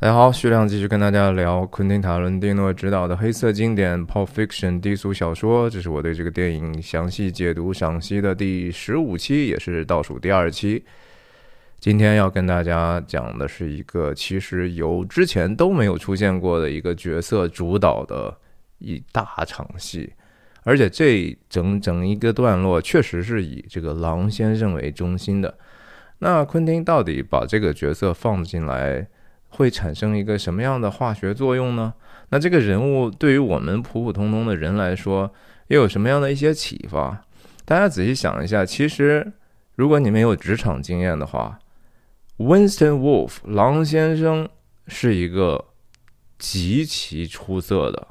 大家好，徐亮继续跟大家聊昆汀·塔伦蒂诺执导的黑色经典《Pulp Fiction》低俗小说。这是我对这个电影详细解读赏析的第十五期，也是倒数第二期。今天要跟大家讲的是一个其实由之前都没有出现过的一个角色主导的一大场戏，而且这整整一个段落确实是以这个狼先生为中心的。那昆汀到底把这个角色放进来？会产生一个什么样的化学作用呢？那这个人物对于我们普普通通的人来说，又有什么样的一些启发？大家仔细想一下，其实如果你们有职场经验的话，Winston Wolf 狼先生是一个极其出色的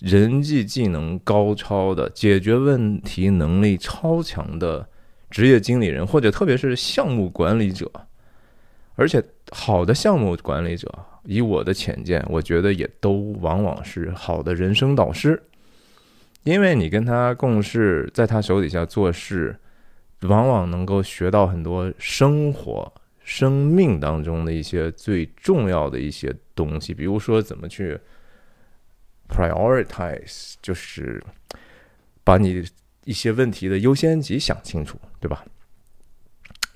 人际技能高超的、解决问题能力超强的职业经理人，或者特别是项目管理者。而且，好的项目管理者，以我的浅见，我觉得也都往往是好的人生导师，因为你跟他共事，在他手底下做事，往往能够学到很多生活、生命当中的一些最重要的一些东西，比如说怎么去 prioritize，就是把你一些问题的优先级想清楚，对吧？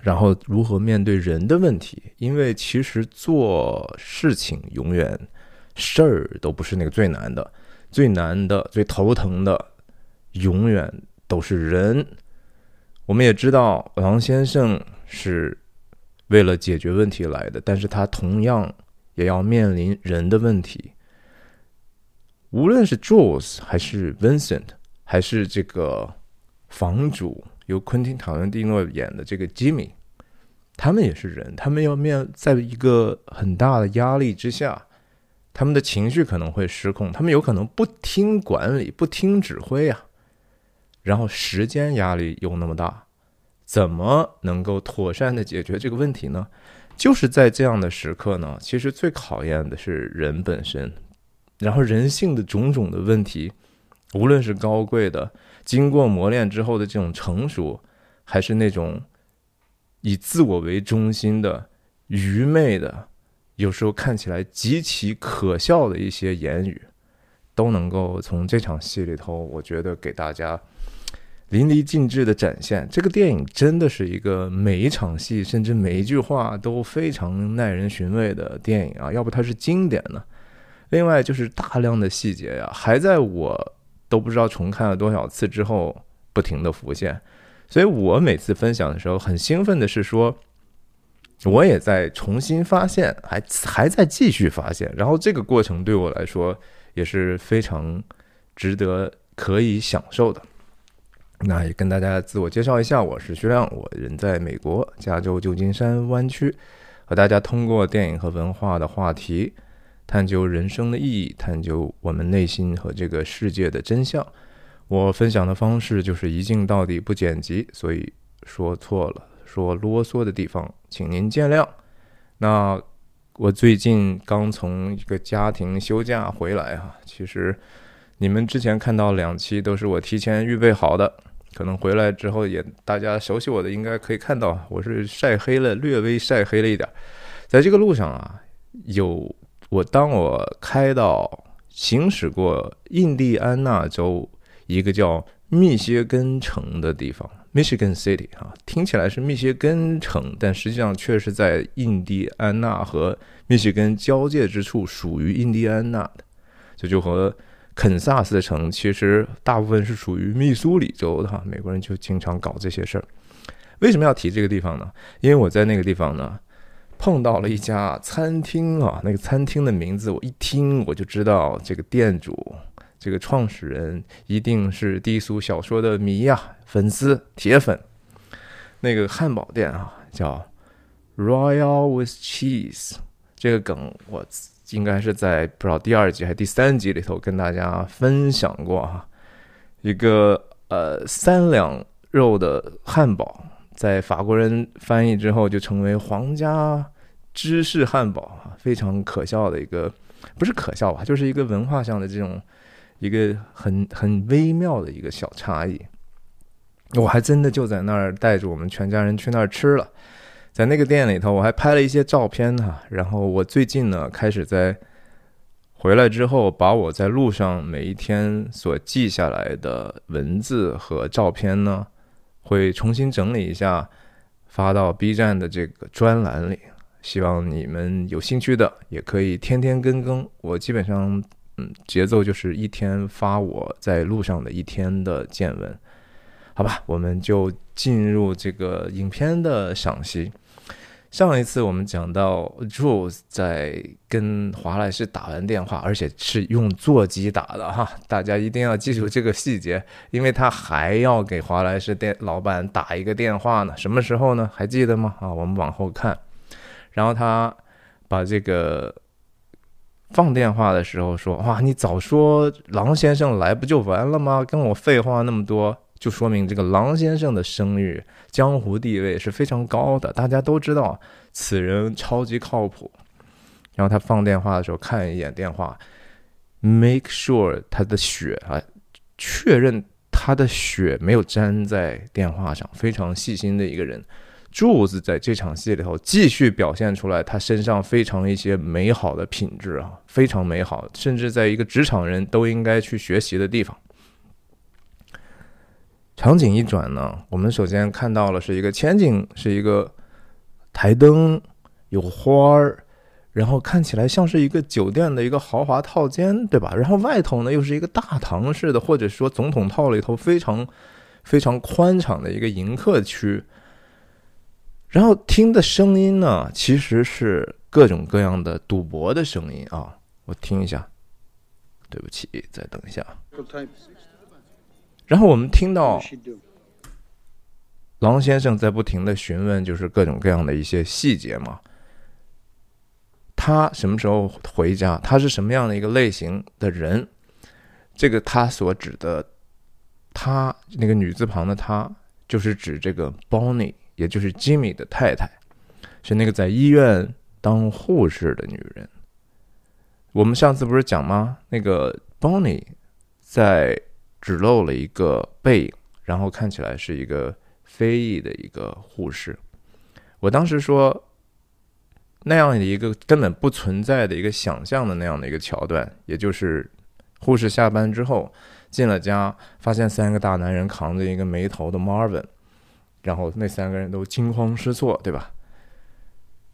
然后如何面对人的问题？因为其实做事情永远事儿都不是那个最难的，最难的、最头疼的，永远都是人。我们也知道，王先生是为了解决问题来的，但是他同样也要面临人的问题。无论是 Jules 还是 Vincent，还是这个房主。由昆汀·塔伦蒂诺演的这个吉米，他们也是人，他们要面在一个很大的压力之下，他们的情绪可能会失控，他们有可能不听管理、不听指挥啊。然后时间压力又那么大，怎么能够妥善的解决这个问题呢？就是在这样的时刻呢，其实最考验的是人本身，然后人性的种种的问题，无论是高贵的。经过磨练之后的这种成熟，还是那种以自我为中心的愚昧的，有时候看起来极其可笑的一些言语，都能够从这场戏里头，我觉得给大家淋漓尽致的展现。这个电影真的是一个每一场戏，甚至每一句话都非常耐人寻味的电影啊！要不它是经典呢？另外就是大量的细节呀，还在我。都不知道重看了多少次之后，不停的浮现，所以我每次分享的时候很兴奋的是说，我也在重新发现，还还在继续发现，然后这个过程对我来说也是非常值得可以享受的。那也跟大家自我介绍一下，我是徐亮，我人在美国加州旧金山湾区，和大家通过电影和文化的话题。探究人生的意义，探究我们内心和这个世界的真相。我分享的方式就是一镜到底，不剪辑，所以说错了，说啰嗦的地方，请您见谅。那我最近刚从一个家庭休假回来哈，其实你们之前看到两期都是我提前预备好的，可能回来之后也大家熟悉我的应该可以看到，我是晒黑了，略微晒黑了一点，在这个路上啊有。我当我开到行驶过印第安纳州一个叫密歇根城的地方，Michigan City 啊，听起来是密歇根城，但实际上却是在印第安纳和密歇根交界之处，属于印第安纳的。这就和肯萨斯城其实大部分是属于密苏里州的哈，美国人就经常搞这些事儿。为什么要提这个地方呢？因为我在那个地方呢。碰到了一家餐厅啊，那个餐厅的名字我一听我就知道，这个店主、这个创始人一定是低俗小说的迷呀，粉丝、铁粉。那个汉堡店啊，叫 Royal with Cheese。这个梗我应该是在不知道第二集还是第三集里头跟大家分享过啊。一个呃三两肉的汉堡。在法国人翻译之后，就成为皇家芝士汉堡啊，非常可笑的一个，不是可笑吧，就是一个文化上的这种一个很很微妙的一个小差异。我还真的就在那儿带着我们全家人去那儿吃了。在那个店里头，我还拍了一些照片哈。然后我最近呢，开始在回来之后，把我在路上每一天所记下来的文字和照片呢，会重新整理一下，发到 B 站的这个专栏里。希望你们有兴趣的也可以天天跟更。我基本上，嗯，节奏就是一天发我在路上的一天的见闻。好吧，我们就进入这个影片的赏析。上一次我们讲到，Jules 在跟华莱士打完电话，而且是用座机打的哈，大家一定要记住这个细节，因为他还要给华莱士店老板打一个电话呢。什么时候呢？还记得吗？啊，我们往后看。然后他把这个放电话的时候说：“哇，你早说狼先生来不就完了吗？跟我废话那么多。”就说明这个狼先生的声誉、江湖地位是非常高的，大家都知道此人超级靠谱。然后他放电话的时候看一眼电话，make sure 他的血啊，确认他的血没有粘在电话上，非常细心的一个人。柱子在这场戏里头继续表现出来他身上非常一些美好的品质啊，非常美好，甚至在一个职场人都应该去学习的地方。场景一转呢，我们首先看到了是一个前景，是一个台灯，有花儿，然后看起来像是一个酒店的一个豪华套间，对吧？然后外头呢又是一个大堂式的，或者说总统套里头非常非常宽敞的一个迎客区。然后听的声音呢，其实是各种各样的赌博的声音啊，我听一下，对不起，再等一下。然后我们听到狼先生在不停的询问，就是各种各样的一些细节嘛。他什么时候回家？他是什么样的一个类型的人？这个他所指的他那个女字旁的他，就是指这个 Bonnie，也就是 Jimmy 的太太，是那个在医院当护士的女人。我们上次不是讲吗？那个 Bonnie 在。只露了一个背影，然后看起来是一个非裔的一个护士。我当时说，那样的一个根本不存在的一个想象的那样的一个桥段，也就是护士下班之后进了家，发现三个大男人扛着一个没头的 Marvin，然后那三个人都惊慌失措，对吧？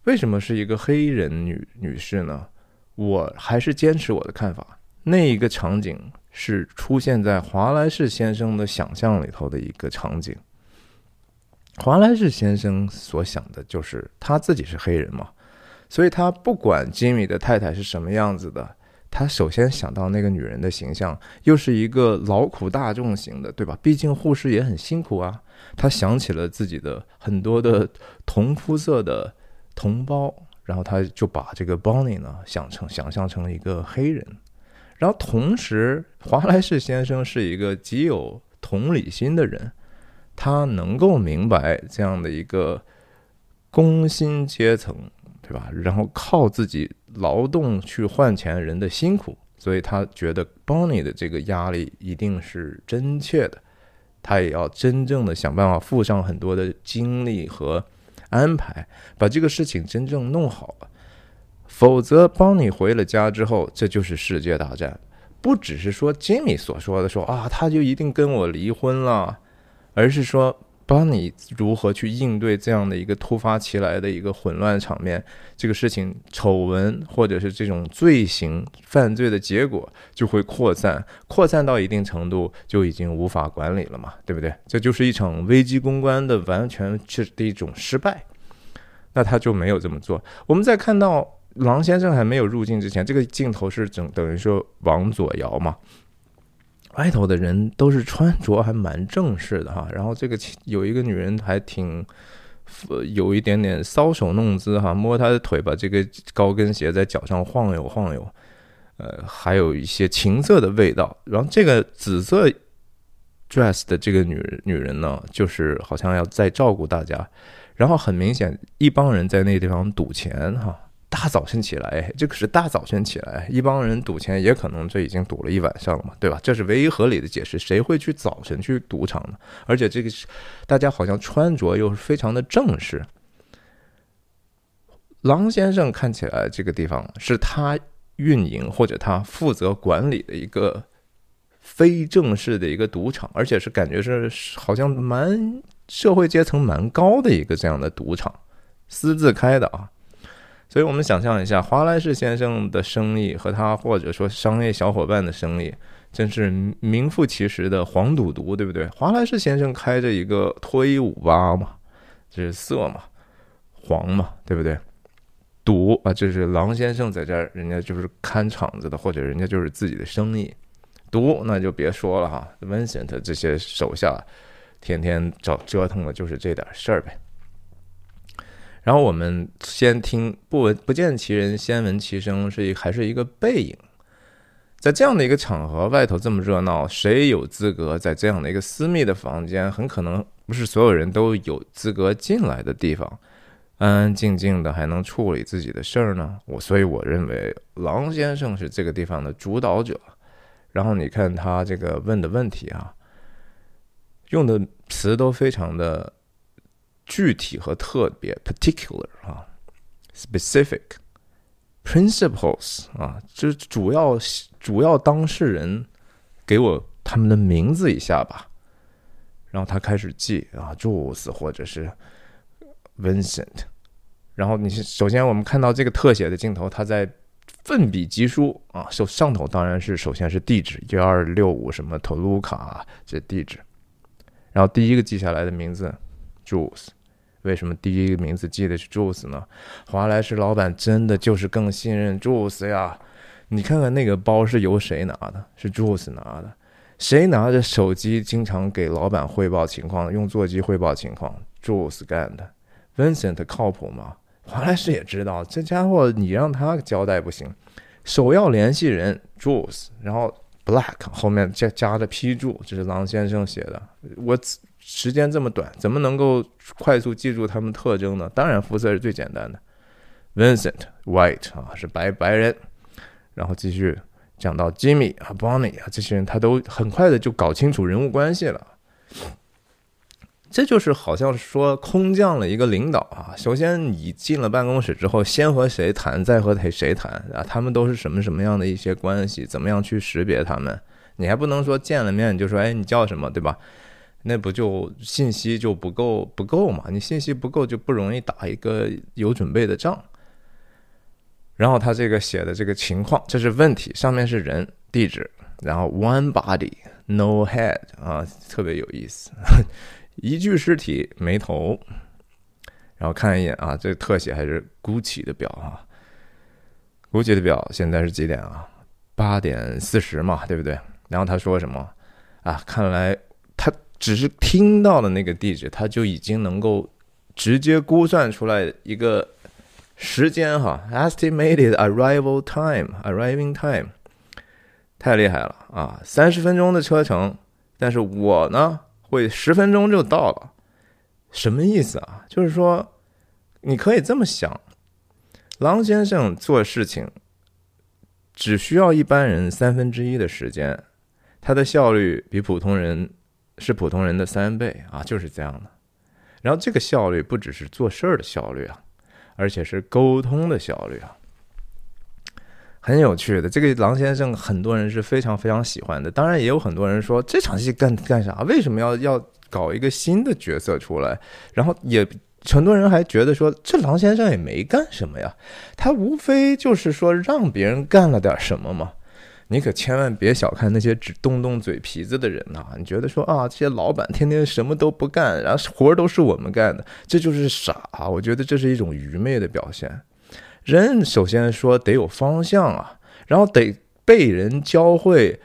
为什么是一个黑人女女士呢？我还是坚持我的看法，那一个场景。是出现在华莱士先生的想象里头的一个场景。华莱士先生所想的就是他自己是黑人嘛，所以他不管吉米的太太是什么样子的，他首先想到那个女人的形象又是一个劳苦大众型的，对吧？毕竟护士也很辛苦啊。他想起了自己的很多的同肤色的同胞，然后他就把这个 Bonnie 呢想成想象成了一个黑人。然后同时，华莱士先生是一个极有同理心的人，他能够明白这样的一个工薪阶层，对吧？然后靠自己劳动去换钱人的辛苦，所以他觉得 Bonnie 的这个压力一定是真切的，他也要真正的想办法付上很多的精力和安排，把这个事情真正弄好了。否则，帮你回了家之后，这就是世界大战。不只是说吉米所说的说啊，他就一定跟我离婚了，而是说帮你如何去应对这样的一个突发其来的一个混乱场面。这个事情丑闻或者是这种罪行犯罪的结果就会扩散，扩散到一定程度就已经无法管理了嘛，对不对？这就是一场危机公关的完全是的一种失败。那他就没有这么做。我们再看到。狼先生还没有入境之前，这个镜头是整等于说往左摇嘛，外头的人都是穿着还蛮正式的哈，然后这个有一个女人还挺有一点点搔首弄姿哈，摸她的腿，把这个高跟鞋在脚上晃悠晃悠，呃，还有一些情色的味道。然后这个紫色 dress 的这个女女人呢，就是好像要在照顾大家，然后很明显一帮人在那个地方赌钱哈。大早晨起来，这可是大早晨起来，一帮人赌钱，也可能这已经赌了一晚上了嘛，对吧？这是唯一合理的解释。谁会去早晨去赌场呢？而且这个大家好像穿着又是非常的正式。狼先生看起来这个地方是他运营或者他负责管理的一个非正式的一个赌场，而且是感觉是好像蛮社会阶层蛮高的一个这样的赌场，私自开的啊。所以我们想象一下，华莱士先生的生意和他或者说商业小伙伴的生意，真是名副其实的黄赌毒，对不对？华莱士先生开着一个脱衣舞吧嘛，这是色嘛，黄嘛，对不对？赌啊，这是狼先生在这儿，人家就是看场子的，或者人家就是自己的生意。毒那就别说了哈，Vincent 这些手下天天找折腾的就是这点事儿呗。然后我们先听不闻不见其人，先闻其声，是一还是一个背影。在这样的一个场合，外头这么热闹，谁有资格在这样的一个私密的房间？很可能不是所有人都有资格进来的地方，安安静静的还能处理自己的事儿呢？我所以我认为，狼先生是这个地方的主导者。然后你看他这个问的问题啊，用的词都非常的。具体和特别 （particular） 啊，specific principles 啊，这主要主要当事人给我他们的名字一下吧。然后他开始记啊，Jules 或者是 Vincent。然后你首先我们看到这个特写的镜头，他在奋笔疾书啊，手上头当然是首先是地址幺二六五什么托卢卡这地址。然后第一个记下来的名字 Jules。为什么第一个名字记得是 Juice 呢？华莱士老板真的就是更信任 Juice 呀！你看看那个包是由谁拿的？是 Juice 拿的。谁拿着手机经常给老板汇报情况？用座机汇报情况？Juice 干的。Vincent 靠谱吗？华莱士也知道，这家伙你让他交代不行。首要联系人 Juice，然后 Black 后面加加着批注，这是郎先生写的。我。时间这么短，怎么能够快速记住他们特征呢？当然，肤色是最简单的。Vincent White 啊，是白白人。然后继续讲到 Jimmy 啊，Bonnie 啊，这些人他都很快的就搞清楚人物关系了。这就是好像说空降了一个领导啊。首先你进了办公室之后，先和谁谈，再和谁谁谈啊？他们都是什么什么样的一些关系？怎么样去识别他们？你还不能说见了面就说，哎，你叫什么，对吧？那不就信息就不够不够嘛？你信息不够就不容易打一个有准备的仗。然后他这个写的这个情况，这是问题，上面是人地址，然后 one body no head 啊，特别有意思，一具尸体没头。然后看一眼啊，这特写还是 GUCCI 的表啊，GUCCI 的表现在是几点啊？八点四十嘛，对不对？然后他说什么啊？看来。只是听到的那个地址，他就已经能够直接估算出来一个时间哈，estimated arrival time，arriving time，太厉害了啊！三十分钟的车程，但是我呢会十分钟就到了，什么意思啊？就是说，你可以这么想，狼先生做事情只需要一般人三分之一的时间，他的效率比普通人。是普通人的三倍啊，就是这样的。然后这个效率不只是做事儿的效率啊，而且是沟通的效率啊，很有趣的。这个狼先生很多人是非常非常喜欢的。当然也有很多人说这场戏干干啥？为什么要要搞一个新的角色出来？然后也很多人还觉得说这狼先生也没干什么呀，他无非就是说让别人干了点什么嘛。你可千万别小看那些只动动嘴皮子的人呐！你觉得说啊，这些老板天天什么都不干，然后活儿都是我们干的，这就是傻啊！我觉得这是一种愚昧的表现。人首先说得有方向啊，然后得被人教会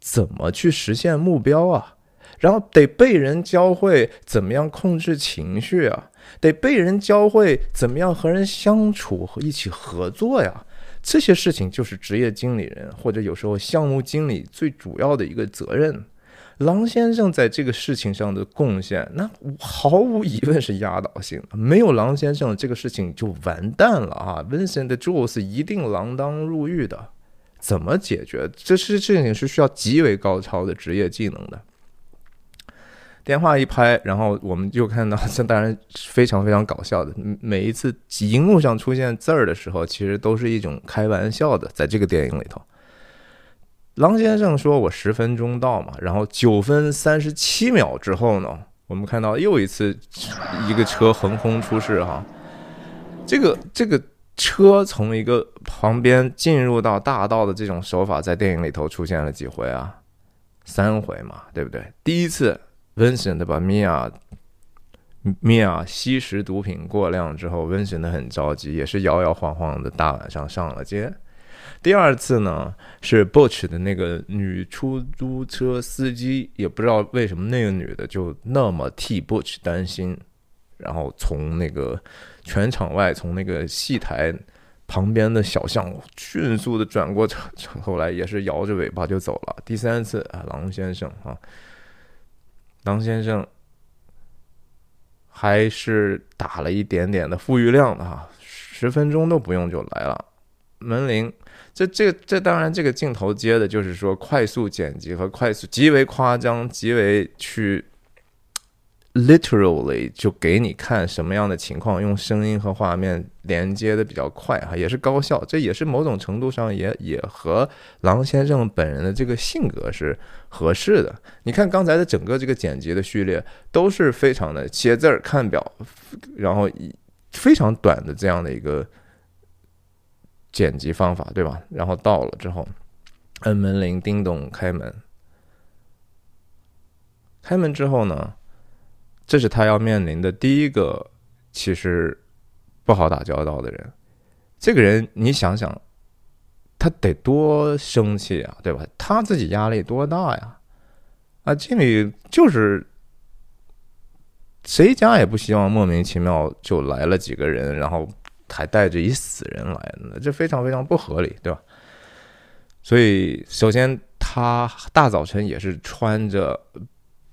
怎么去实现目标啊，然后得被人教会怎么样控制情绪啊，得被人教会怎么样和人相处和一起合作呀。这些事情就是职业经理人或者有时候项目经理最主要的一个责任。狼先生在这个事情上的贡献，那毫无疑问是压倒性的。没有狼先生，这个事情就完蛋了啊！Vincent Jules 一定锒铛入狱的。怎么解决？这是事情是需要极为高超的职业技能的。电话一拍，然后我们就看到，这 当然非常非常搞笑的。每一次荧幕上出现字儿的时候，其实都是一种开玩笑的。在这个电影里头，狼先生说我十分钟到嘛，然后九分三十七秒之后呢，我们看到又一次一个车横空出世哈。这个这个车从一个旁边进入到大道的这种手法，在电影里头出现了几回啊？三回嘛，对不对？第一次。Vincent 把米娅米娅吸食毒品过量之后，Vincent 很着急，也是摇摇晃晃的大晚上上了街。第二次呢，是 Butch 的那个女出租车司机，也不知道为什么那个女的就那么替 Butch 担心，然后从那个全场外，从那个戏台旁边的小巷迅速的转过车，后来也是摇着尾巴就走了。第三次啊，狼先生啊。狼先生还是打了一点点的富裕量的哈，十分钟都不用就来了。门铃，这这这当然这个镜头接的就是说快速剪辑和快速极为夸张，极为去。Literally 就给你看什么样的情况，用声音和画面连接的比较快哈，也是高效，这也是某种程度上也也和狼先生本人的这个性格是合适的。你看刚才的整个这个剪辑的序列都是非常的写字儿看表，然后非常短的这样的一个剪辑方法，对吧？然后到了之后，摁门铃，叮咚，开门，开门之后呢？这是他要面临的第一个，其实不好打交道的人。这个人，你想想，他得多生气啊，对吧？他自己压力多大呀？啊，经理就是谁家也不希望莫名其妙就来了几个人，然后还带着一死人来呢，这非常非常不合理，对吧？所以，首先他大早晨也是穿着。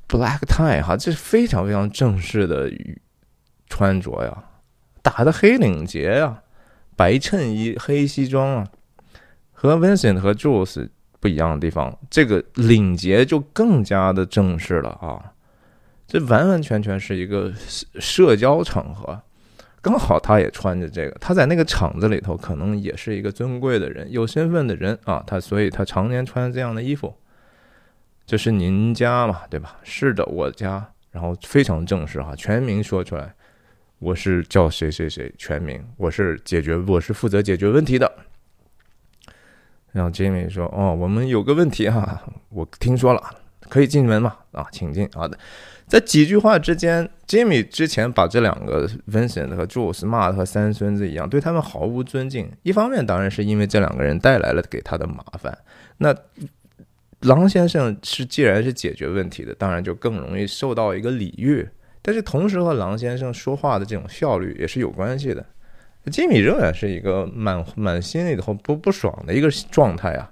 Black tie 哈，这是非常非常正式的穿着呀，打的黑领结呀，白衬衣、黑西装啊，和 Vincent 和 Jules 不一样的地方，这个领结就更加的正式了啊，这完完全全是一个社交场合，刚好他也穿着这个，他在那个厂子里头可能也是一个尊贵的人、有身份的人啊，他所以他常年穿这样的衣服。这是您家嘛，对吧？是的，我家。然后非常正式哈，全名说出来，我是叫谁谁谁，全名，我是解决，我是负责解决问题的。然后 Jimmy 说：“哦，我们有个问题哈，我听说了，可以进门吗？啊，请进。好的，在几句话之间，Jimmy 之前把这两个 Vincent 和 Jules 骂的和三孙子一样，对他们毫无尊敬。一方面当然是因为这两个人带来了给他的麻烦，那。狼先生是既然是解决问题的，当然就更容易受到一个礼遇。但是同时和狼先生说话的这种效率也是有关系的。吉米仍然是一个满满心里头不不爽的一个状态啊。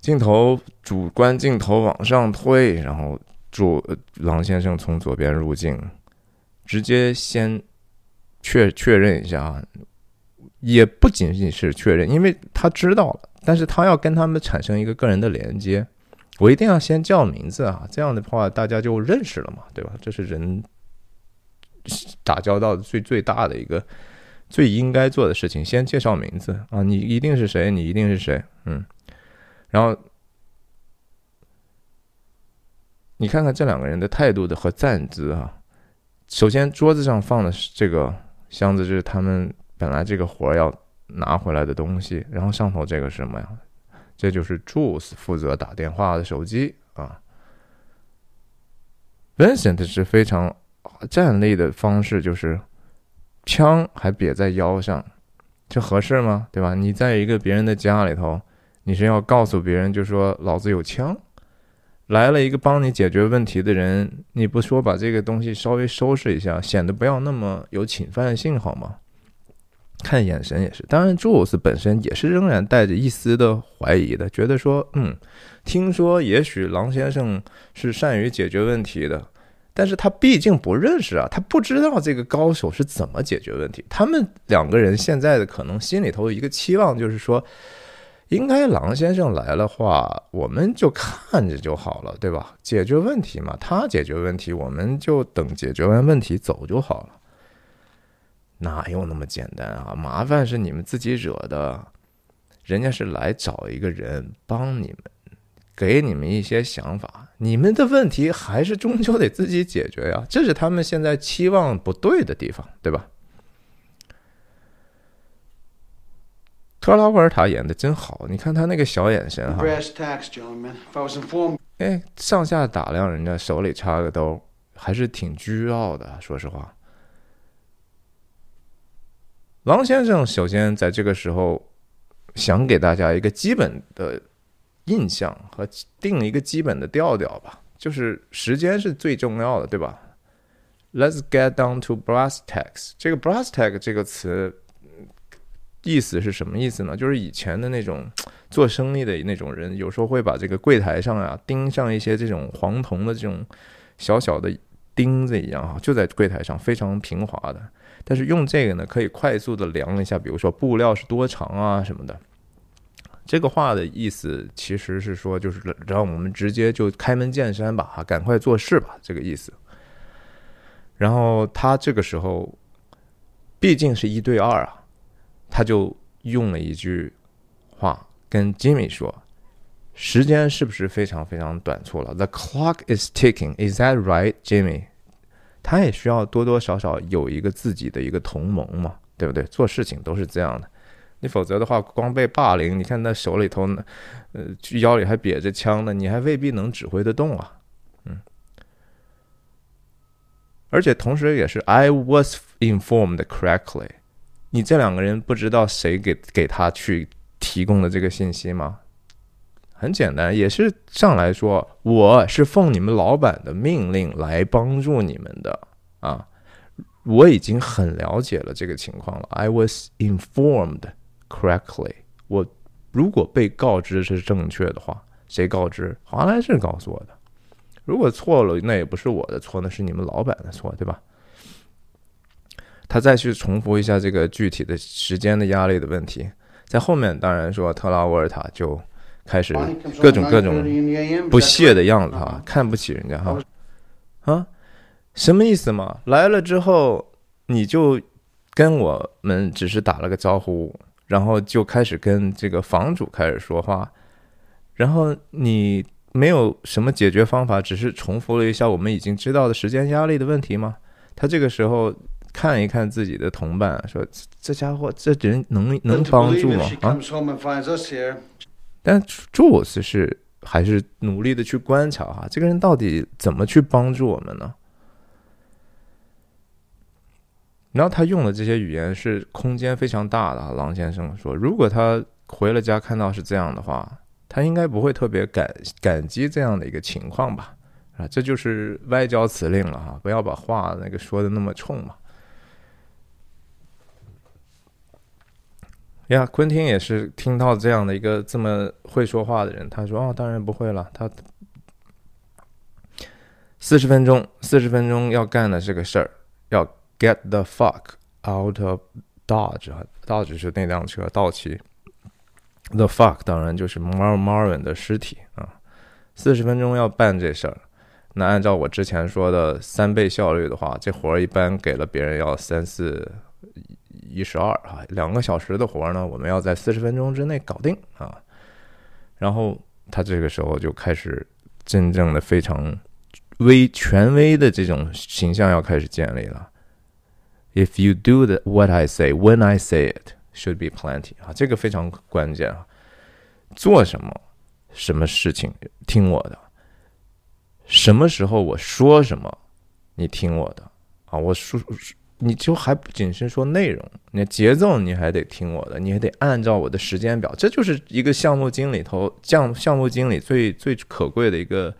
镜头主观镜头往上推，然后主狼先生从左边入镜，直接先确确认一下啊，也不仅仅是确认，因为他知道了。但是他要跟他们产生一个个人的连接，我一定要先叫名字啊，这样的话大家就认识了嘛，对吧？这是人打交道最最大的一个最应该做的事情，先介绍名字啊，你一定是谁，你一定是谁，嗯，然后你看看这两个人的态度的和站姿啊，首先桌子上放的这个箱子就是他们本来这个活要。拿回来的东西，然后上头这个是什么呀？这就是 Jules 负责打电话的手机啊。Vincent 是非常站立的方式，就是枪还别在腰上，这合适吗？对吧？你在一个别人的家里头，你是要告诉别人，就说老子有枪，来了一个帮你解决问题的人，你不说把这个东西稍微收拾一下，显得不要那么有侵犯性，好吗？看眼神也是，当然，朱斯本身也是仍然带着一丝的怀疑的，觉得说，嗯，听说也许狼先生是善于解决问题的，但是他毕竟不认识啊，他不知道这个高手是怎么解决问题。他们两个人现在的可能心里头一个期望就是说，应该狼先生来了话，我们就看着就好了，对吧？解决问题嘛，他解决问题，我们就等解决完问题走就好了。哪有那么简单啊？麻烦是你们自己惹的，人家是来找一个人帮你们，给你们一些想法，你们的问题还是终究得自己解决呀。这是他们现在期望不对的地方，对吧？特拉沃尔塔演的真好，你看他那个小眼神哈，哎，上下打量人家，手里插个兜，还是挺倨傲的。说实话，王先生首先在这个时候想给大家一个基本的印象和定一个基本的调调吧，就是时间是最重要的，对吧？Let's get down to brass tacks。这个 brass tack 这个词。意思是什么意思呢？就是以前的那种 做生意的那种人，有时候会把这个柜台上啊钉上一些这种黄铜的这种小小的钉子一样哈，就在柜台上非常平滑的。但是用这个呢，可以快速的量一下，比如说布料是多长啊什么的。这个话的意思其实是说，就是让我们直接就开门见山吧，哈，赶快做事吧，这个意思。然后他这个时候毕竟是一对二啊。他就用了一句话跟 Jimmy 说：“时间是不是非常非常短促了？”The clock is ticking. Is that right, Jimmy？他也需要多多少少有一个自己的一个同盟嘛，对不对？做事情都是这样的。你否则的话，光被霸凌，你看他手里头呢，呃，腰里还别着枪呢，你还未必能指挥得动啊。嗯，而且同时也是 I was informed correctly。你这两个人不知道谁给给他去提供的这个信息吗？很简单，也是上来说，我是奉你们老板的命令来帮助你们的啊！我已经很了解了这个情况了。I was informed correctly。我如果被告知是正确的话，谁告知？华莱士告诉我的。如果错了，那也不是我的错，那是你们老板的错，对吧？他再去重复一下这个具体的时间的压力的问题，在后面当然说特拉沃尔塔就开始各种各种不屑的样子哈，看不起人家哈啊，什么意思嘛？来了之后你就跟我们只是打了个招呼，然后就开始跟这个房主开始说话，然后你没有什么解决方法，只是重复了一下我们已经知道的时间压力的问题吗？他这个时候。看一看自己的同伴，说这家伙这人能能帮助吗？啊！但朱斯是还是努力的去观察哈，这个人到底怎么去帮助我们呢？然后他用的这些语言是空间非常大的。郎先生说，如果他回了家看到是这样的话，他应该不会特别感感激这样的一个情况吧？啊，这就是外交辞令了哈，不要把话那个说的那么冲嘛。呀，昆汀也是听到这样的一个这么会说话的人，他说：“哦，当然不会了。他四十分钟，四十分钟要干的这个事儿，要 get the fuck out of Dodge，Dodge 是那辆车，道奇。The fuck 当然就是 Mar Marvin 的尸体啊。四十分钟要办这事儿，那按照我之前说的三倍效率的话，这活儿一般给了别人要三四。”一十二啊，两个小时的活呢，我们要在四十分钟之内搞定啊。然后他这个时候就开始真正的非常威权威的这种形象要开始建立了。If you do the what I say when I say it should be plenty 啊，这个非常关键啊。做什么什么事情听我的，什么时候我说什么你听我的啊，我说。你就还不仅是说内容，你节奏你还得听我的，你还得按照我的时间表，这就是一个项目经理头项项目经理最最可贵的一个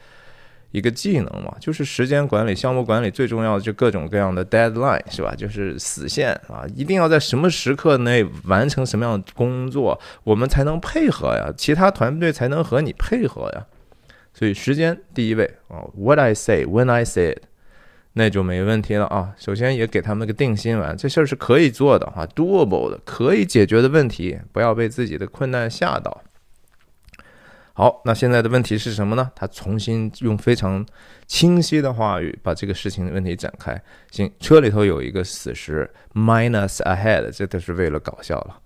一个技能嘛，就是时间管理、项目管理最重要的就各种各样的 deadline 是吧？就是死线啊，一定要在什么时刻内完成什么样的工作，我们才能配合呀，其他团队才能和你配合呀。所以时间第一位啊，What I say when I say it。那就没问题了啊！首先也给他们个定心丸，这事儿是可以做的哈，doable 的，可以解决的问题，不要被自己的困难吓到。好，那现在的问题是什么呢？他重新用非常清晰的话语把这个事情的问题展开。行，车里头有一个死尸，minus ahead，这都是为了搞笑了。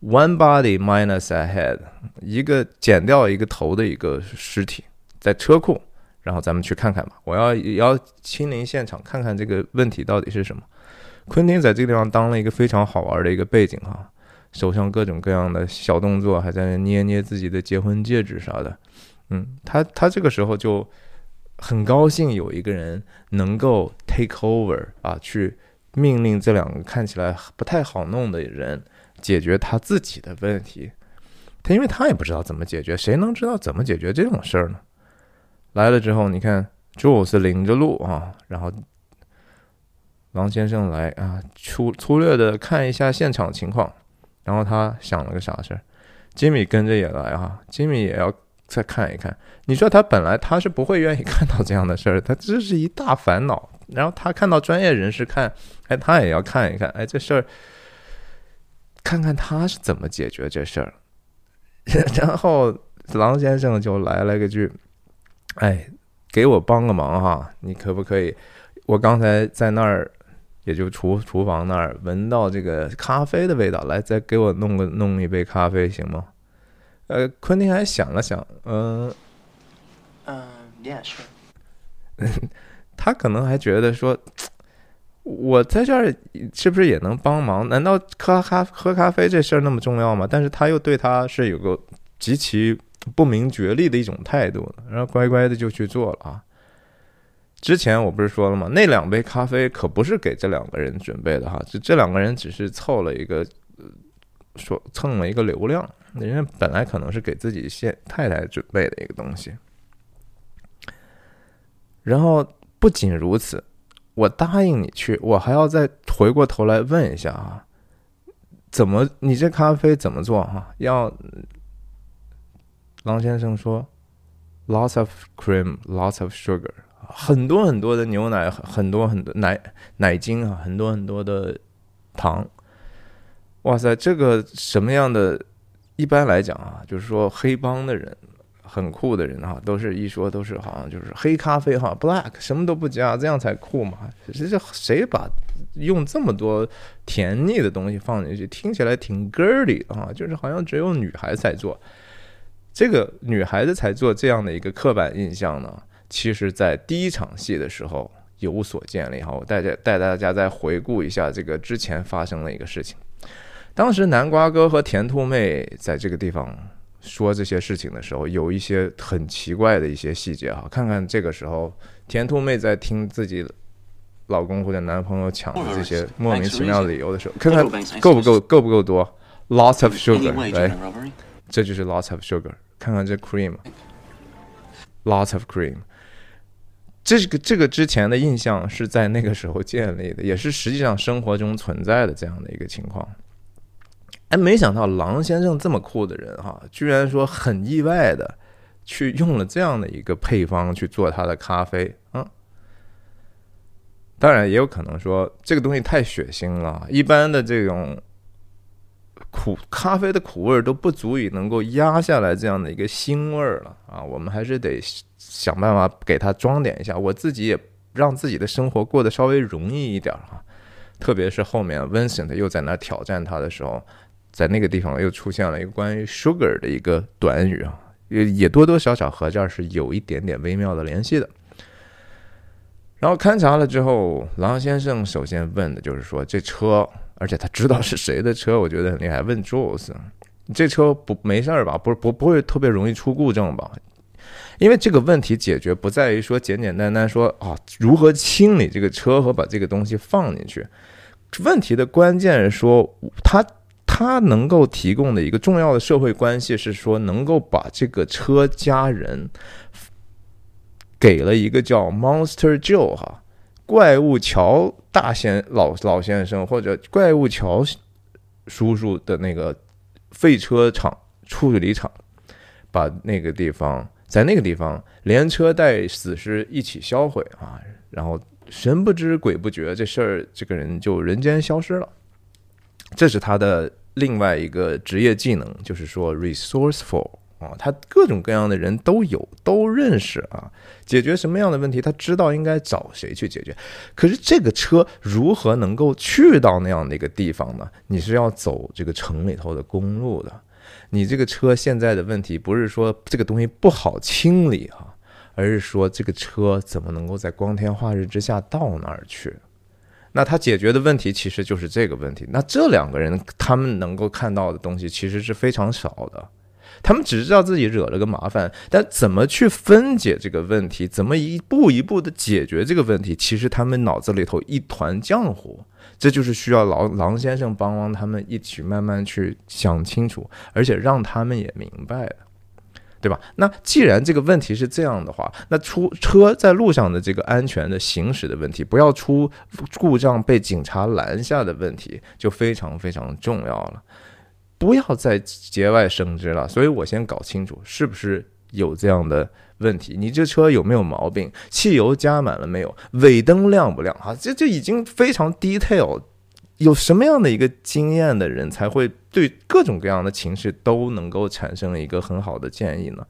One body minus ahead，一个剪掉一个头的一个尸体在车库，然后咱们去看看吧。我要要亲临现场看看这个问题到底是什么。昆汀在这个地方当了一个非常好玩的一个背景哈。手上各种各样的小动作，还在捏捏自己的结婚戒指啥的，嗯，他他这个时候就很高兴有一个人能够 take over 啊，去命令这两个看起来不太好弄的人解决他自己的问题。他因为他也不知道怎么解决，谁能知道怎么解决这种事儿呢？来了之后，你看 Jules 领着路啊，然后王先生来啊，粗粗略的看一下现场情况。然后他想了个啥事儿，吉米跟着也来哈，吉米也要再看一看。你说他本来他是不会愿意看到这样的事儿，他这是一大烦恼。然后他看到专业人士看，哎，他也要看一看，哎，这事儿看看他是怎么解决这事儿。然后狼先生就来了个句，哎，给我帮个忙哈，你可不可以？我刚才在那儿。也就厨厨房那儿闻到这个咖啡的味道，来再给我弄个弄一杯咖啡行吗？呃，昆汀还想了想，嗯，嗯，Yeah sure。他可能还觉得说，我在这儿是不是也能帮忙？难道喝咖喝咖啡这事儿那么重要吗？但是他又对他是有个极其不明觉厉的一种态度，然后乖乖的就去做了啊。之前我不是说了吗？那两杯咖啡可不是给这两个人准备的哈，就这两个人只是凑了一个，说蹭了一个流量。人家本来可能是给自己现太太准备的一个东西。然后不仅如此，我答应你去，我还要再回过头来问一下啊，怎么你这咖啡怎么做哈？要郎先生说，lots of cream, lots of sugar。很多很多的牛奶，很多很多奶奶精啊，很多很多的糖。哇塞，这个什么样的？一般来讲啊，就是说黑帮的人，很酷的人啊，都是一说都是好像就是黑咖啡哈，black 什么都不加，这样才酷嘛。这这谁把用这么多甜腻的东西放进去，听起来挺 girly 啊，就是好像只有女孩才做，这个女孩子才做这样的一个刻板印象呢。其实，在第一场戏的时候有所建立哈，我带着带大家再回顾一下这个之前发生的一个事情。当时南瓜哥和甜兔妹在这个地方说这些事情的时候，有一些很奇怪的一些细节哈。看看这个时候，甜兔妹在听自己老公或者男朋友抢的这些莫名其妙的理由的时候，看看够不够够不够多？Lots of sugar，来，这就是 lots of sugar。看看这 cream，lots of cream。这个这个之前的印象是在那个时候建立的，也是实际上生活中存在的这样的一个情况。哎，没想到狼先生这么酷的人哈，居然说很意外的去用了这样的一个配方去做他的咖啡啊。当然也有可能说这个东西太血腥了，一般的这种苦咖啡的苦味都不足以能够压下来这样的一个腥味儿了啊。我们还是得。想办法给它装点一下，我自己也让自己的生活过得稍微容易一点啊。特别是后面 Vincent 又在那挑战他的时候，在那个地方又出现了一个关于 sugar 的一个短语啊，也也多多少少和这儿是有一点点微妙的联系的。然后勘察了之后，狼先生首先问的就是说这车，而且他知道是谁的车，我觉得很厉害。问 Jules，这车不没事儿吧？不不不会特别容易出故障吧？因为这个问题解决不在于说简简单单说啊如何清理这个车和把这个东西放进去，问题的关键是说他他能够提供的一个重要的社会关系是说能够把这个车家人给了一个叫 Monster Joe 哈怪物乔大先老老先生或者怪物乔叔叔的那个废车厂处理厂，把那个地方。在那个地方，连车带死尸一起销毁啊！然后神不知鬼不觉，这事儿这个人就人间消失了。这是他的另外一个职业技能，就是说 resourceful 啊，他各种各样的人都有，都认识啊。解决什么样的问题，他知道应该找谁去解决。可是这个车如何能够去到那样的一个地方呢？你是要走这个城里头的公路的。你这个车现在的问题不是说这个东西不好清理啊，而是说这个车怎么能够在光天化日之下到那儿去？那他解决的问题其实就是这个问题。那这两个人他们能够看到的东西其实是非常少的。他们只知道自己惹了个麻烦，但怎么去分解这个问题，怎么一步一步的解决这个问题，其实他们脑子里头一团浆糊。这就是需要狼狼先生帮帮他们一起慢慢去想清楚，而且让他们也明白的，对吧？那既然这个问题是这样的话，那出车在路上的这个安全的行驶的问题，不要出故障被警察拦下的问题，就非常非常重要了。不要再节外生枝了，所以我先搞清楚是不是有这样的问题。你这车有没有毛病？汽油加满了没有？尾灯亮不亮？哈，这就已经非常 detail。有什么样的一个经验的人才会对各种各样的情绪都能够产生一个很好的建议呢？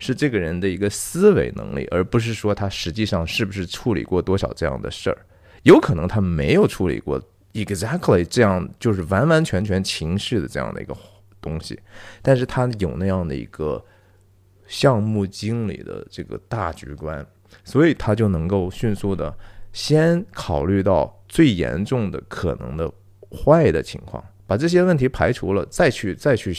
是这个人的一个思维能力，而不是说他实际上是不是处理过多少这样的事儿。有可能他没有处理过。Exactly，这样就是完完全全情绪的这样的一个东西，但是他有那样的一个项目经理的这个大局观，所以他就能够迅速的先考虑到最严重的可能的坏的情况，把这些问题排除了，再去再去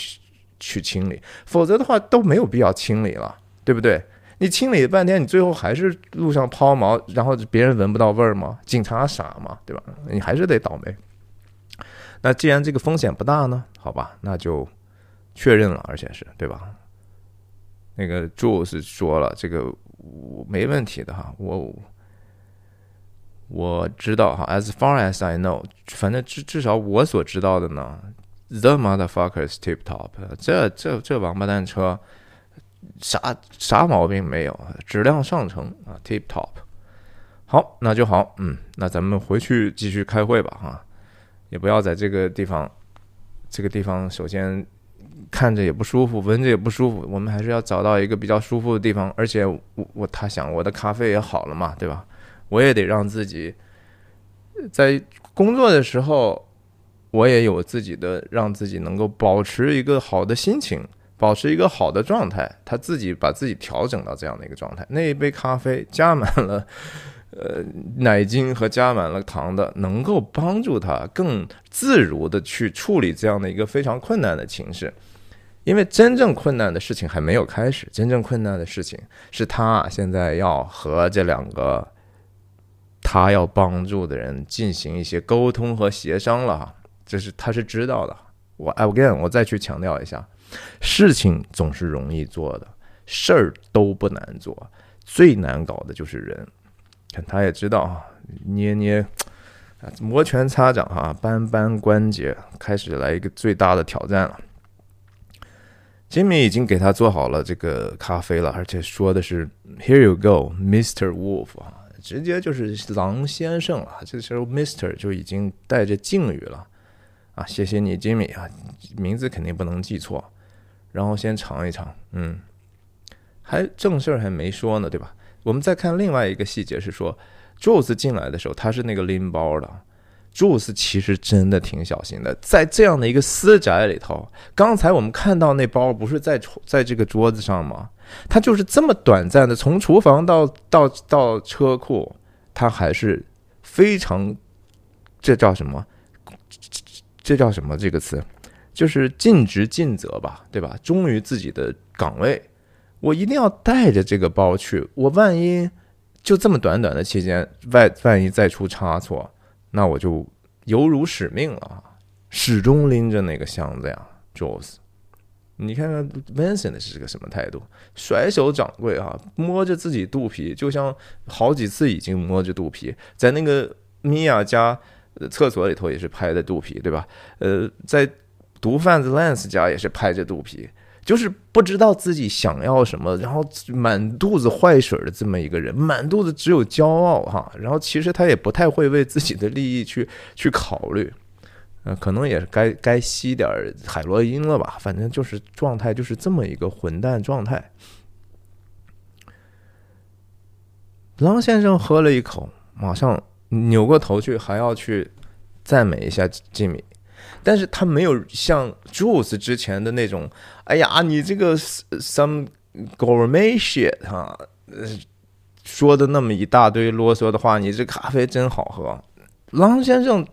去清理，否则的话都没有必要清理了，对不对？你清理半天，你最后还是路上抛锚，然后别人闻不到味儿吗？警察傻吗？对吧？你还是得倒霉。那既然这个风险不大呢，好吧，那就确认了，而且是对吧？那个 Jules 说了，这个我没问题的哈，我我知道哈，as far as I know，反正至至少我所知道的呢，the motherfuckers tip top，这这这王八蛋车。啥啥毛病没有，质量上乘啊，tip top。好，那就好，嗯，那咱们回去继续开会吧，哈，也不要在这个地方，这个地方首先看着也不舒服，闻着也不舒服，我们还是要找到一个比较舒服的地方。而且我我他想我的咖啡也好了嘛，对吧？我也得让自己在工作的时候，我也有自己的，让自己能够保持一个好的心情。保持一个好的状态，他自己把自己调整到这样的一个状态。那一杯咖啡加满了 呃奶精和加满了糖的，能够帮助他更自如的去处理这样的一个非常困难的情绪。因为真正困难的事情还没有开始，真正困难的事情是他现在要和这两个他要帮助的人进行一些沟通和协商了。这是他是知道的。我 again 我再去强调一下。事情总是容易做的，事儿都不难做，最难搞的就是人。看他也知道啊，捏捏啊，摩拳擦掌哈，扳扳关节，开始来一个最大的挑战了。吉米已经给他做好了这个咖啡了，而且说的是 “Here you go, Mr. Wolf” 啊，直接就是狼先生了。这时候 Mr. 就已经带着敬语了啊，谢谢你，吉米啊，名字肯定不能记错。然后先尝一尝，嗯，还正事儿还没说呢，对吧？我们再看另外一个细节是说，Jules 进来的时候，他是那个拎包的。Jules 其实真的挺小心的，在这样的一个私宅里头，刚才我们看到那包不是在在这个桌子上吗？他就是这么短暂的从厨房到到到车库，他还是非常，这叫什么？这叫什么？这个词？就是尽职尽责吧，对吧？忠于自己的岗位，我一定要带着这个包去。我万一就这么短短的期间，万万一再出差错，那我就犹如使命了啊，始终拎着那个箱子呀，Joss。你看看 Vincent 是个什么态度？甩手掌柜啊，摸着自己肚皮，就像好几次已经摸着肚皮，在那个米娅家厕所里头也是拍的肚皮，对吧？呃，在。毒贩子 Lance 家也是拍着肚皮，就是不知道自己想要什么，然后满肚子坏水的这么一个人，满肚子只有骄傲哈。然后其实他也不太会为自己的利益去去考虑。呃，可能也该该吸点海洛因了吧，反正就是状态就是这么一个混蛋状态。狼先生喝了一口，马上扭过头去，还要去赞美一下吉米，但是他没有像 Juice 之前的那种，哎呀，你这个 some gourmet shit 哈，说的那么一大堆啰嗦的话，你这咖啡真好喝。狼先生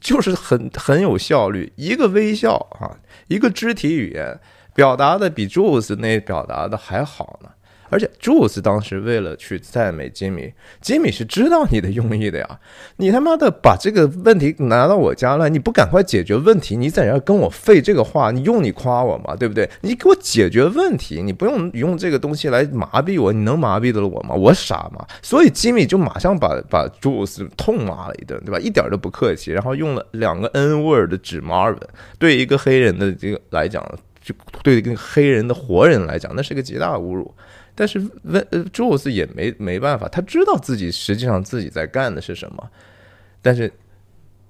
就是很很有效率，一个微笑啊，一个肢体语言，表达的比 Juice 那表达的还好呢。而且朱斯当时为了去赞美吉米，吉米是知道你的用意的呀。你他妈的把这个问题拿到我家来，你不赶快解决问题，你在这跟我废这个话，你用你夸我吗？对不对？你给我解决问题，你不用用这个东西来麻痹我，你能麻痹得了我吗？我傻吗？所以吉米就马上把把朱斯痛骂了一顿，对吧？一点都不客气，然后用了两个 N word 指 Marvin，对一个黑人的这个来讲，就对一个黑人的活人来讲，那是个极大侮辱。但是温呃，朱斯也没没办法，他知道自己实际上自己在干的是什么。但是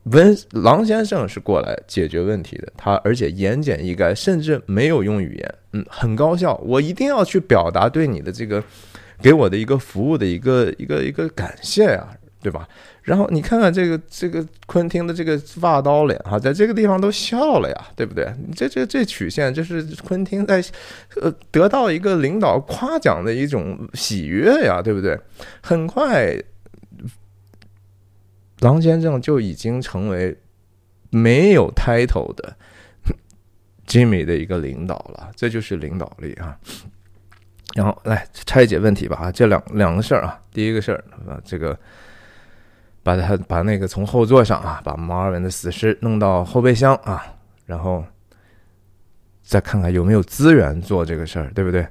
温狼先生是过来解决问题的，他而且言简意赅，甚至没有用语言，嗯，很高效。我一定要去表达对你的这个给我的一个服务的一个一个一个感谢呀。对吧？然后你看看这个这个昆汀的这个挖刀脸哈，在这个地方都笑了呀，对不对？这这这曲线，这是昆汀在呃得到一个领导夸奖的一种喜悦呀，对不对？很快，狼先生就已经成为没有 title 的 Jimmy 的一个领导了，这就是领导力啊。然后来拆解问题吧啊，这两两个事儿啊，第一个事儿啊，这个。把他把那个从后座上啊，把马尔文的死尸弄到后备箱啊，然后再看看有没有资源做这个事儿，对不对？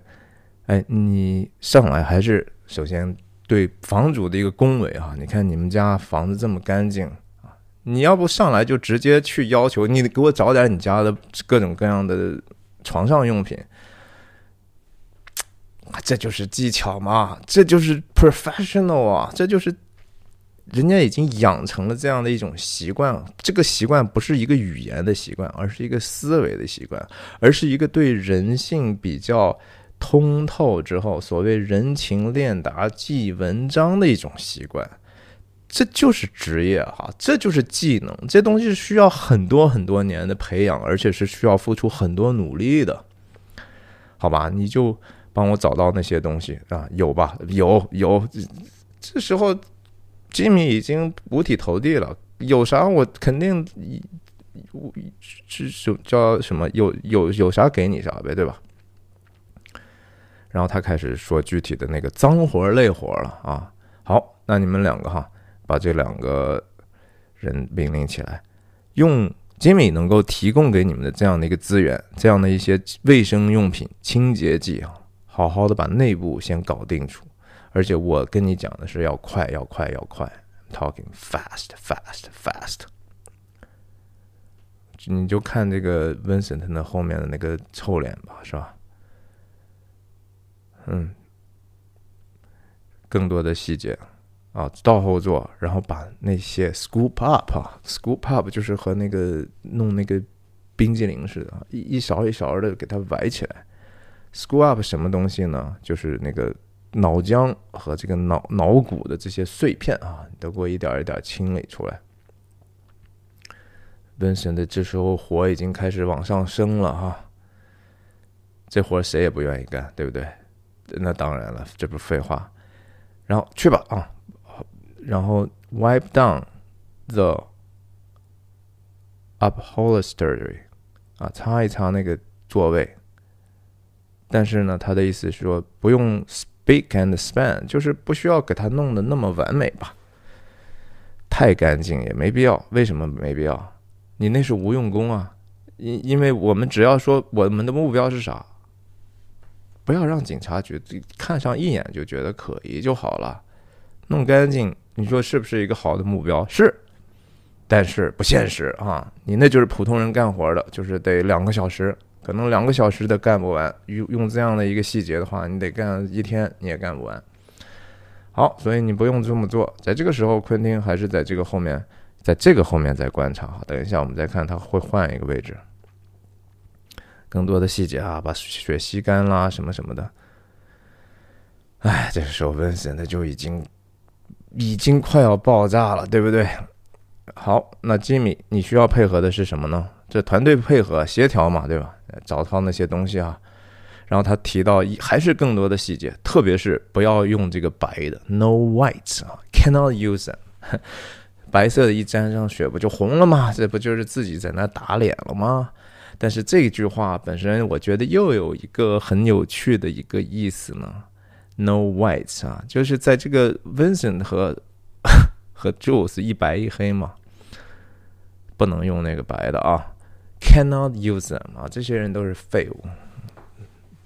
哎，你上来还是首先对房主的一个恭维啊！你看你们家房子这么干净啊，你要不上来就直接去要求你给我找点你家的各种各样的床上用品，这就是技巧嘛，这就是 professional 啊，这就是。人家已经养成了这样的一种习惯，这个习惯不是一个语言的习惯，而是一个思维的习惯，而是一个对人性比较通透之后，所谓人情练达、记文章的一种习惯。这就是职业哈，这就是技能，这东西是需要很多很多年的培养，而且是需要付出很多努力的。好吧，你就帮我找到那些东西啊，有吧？有有，这时候。吉米已经五体投地了，有啥我肯定，是是叫什么？有有有啥给你啥呗，对吧？然后他开始说具体的那个脏活累活了啊。好，那你们两个哈，把这两个人命令起来，用吉米能够提供给你们的这样的一个资源，这样的一些卫生用品、清洁剂啊，好好的把内部先搞定出。而且我跟你讲的是要快，要快，要快，talking fast, fast, fast。你就看这个 Vincent 的后面的那个臭脸吧，是吧？嗯，更多的细节啊，倒后座，然后把那些 scoop up，scoop up 就是和那个弄那个冰激凌似的，一一勺一勺的给它崴起来。scoop up 什么东西呢？就是那个。脑浆和这个脑脑骨的这些碎片啊，都给我一点一点清理出来。温神的这时候火已经开始往上升了哈，这活谁也不愿意干，对不对？那当然了，这不是废话。然后去吧啊，然后 wipe down the upholstery 啊，擦一擦那个座位。但是呢，他的意思是说不用。Big and span 就是不需要给它弄得那么完美吧，太干净也没必要。为什么没必要？你那是无用功啊！因因为我们只要说我们的目标是啥，不要让警察局看上一眼就觉得可疑就好了。弄干净，你说是不是一个好的目标？是，但是不现实啊！你那就是普通人干活的，就是得两个小时。可能两个小时都干不完，用用这样的一个细节的话，你得干一天你也干不完。好，所以你不用这么做。在这个时候，昆汀还是在这个后面在这个后面再观察哈。等一下我们再看他会换一个位置，更多的细节啊，把血吸干啦，什么什么的。哎，这个时候温森的就已经已经快要爆炸了，对不对？好，那吉米，你需要配合的是什么呢？这团队配合协调嘛，对吧？找到那些东西啊。然后他提到一还是更多的细节，特别是不要用这个白的，no white 啊，cannot use them。白色的一沾上血不就红了吗？这不就是自己在那打脸了吗？但是这句话本身，我觉得又有一个很有趣的一个意思呢。No white 啊，就是在这个 Vincent 和 和 Jules 一白一黑嘛，不能用那个白的啊，cannot use them 啊，这些人都是废物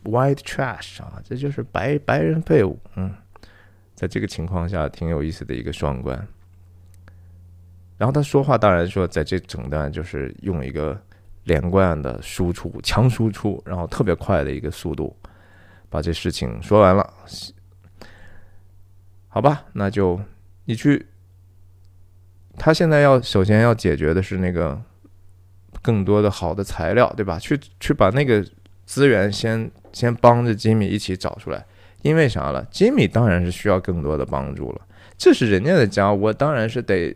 ，white trash 啊，这就是白白人废物。嗯，在这个情况下，挺有意思的一个双关。然后他说话，当然说在这整段就是用一个连贯的输出，强输出，然后特别快的一个速度。把这事情说完了，好吧，那就你去。他现在要首先要解决的是那个更多的好的材料，对吧？去去把那个资源先先帮着吉米一起找出来。因为啥了？吉米当然是需要更多的帮助了。这是人家的家，我当然是得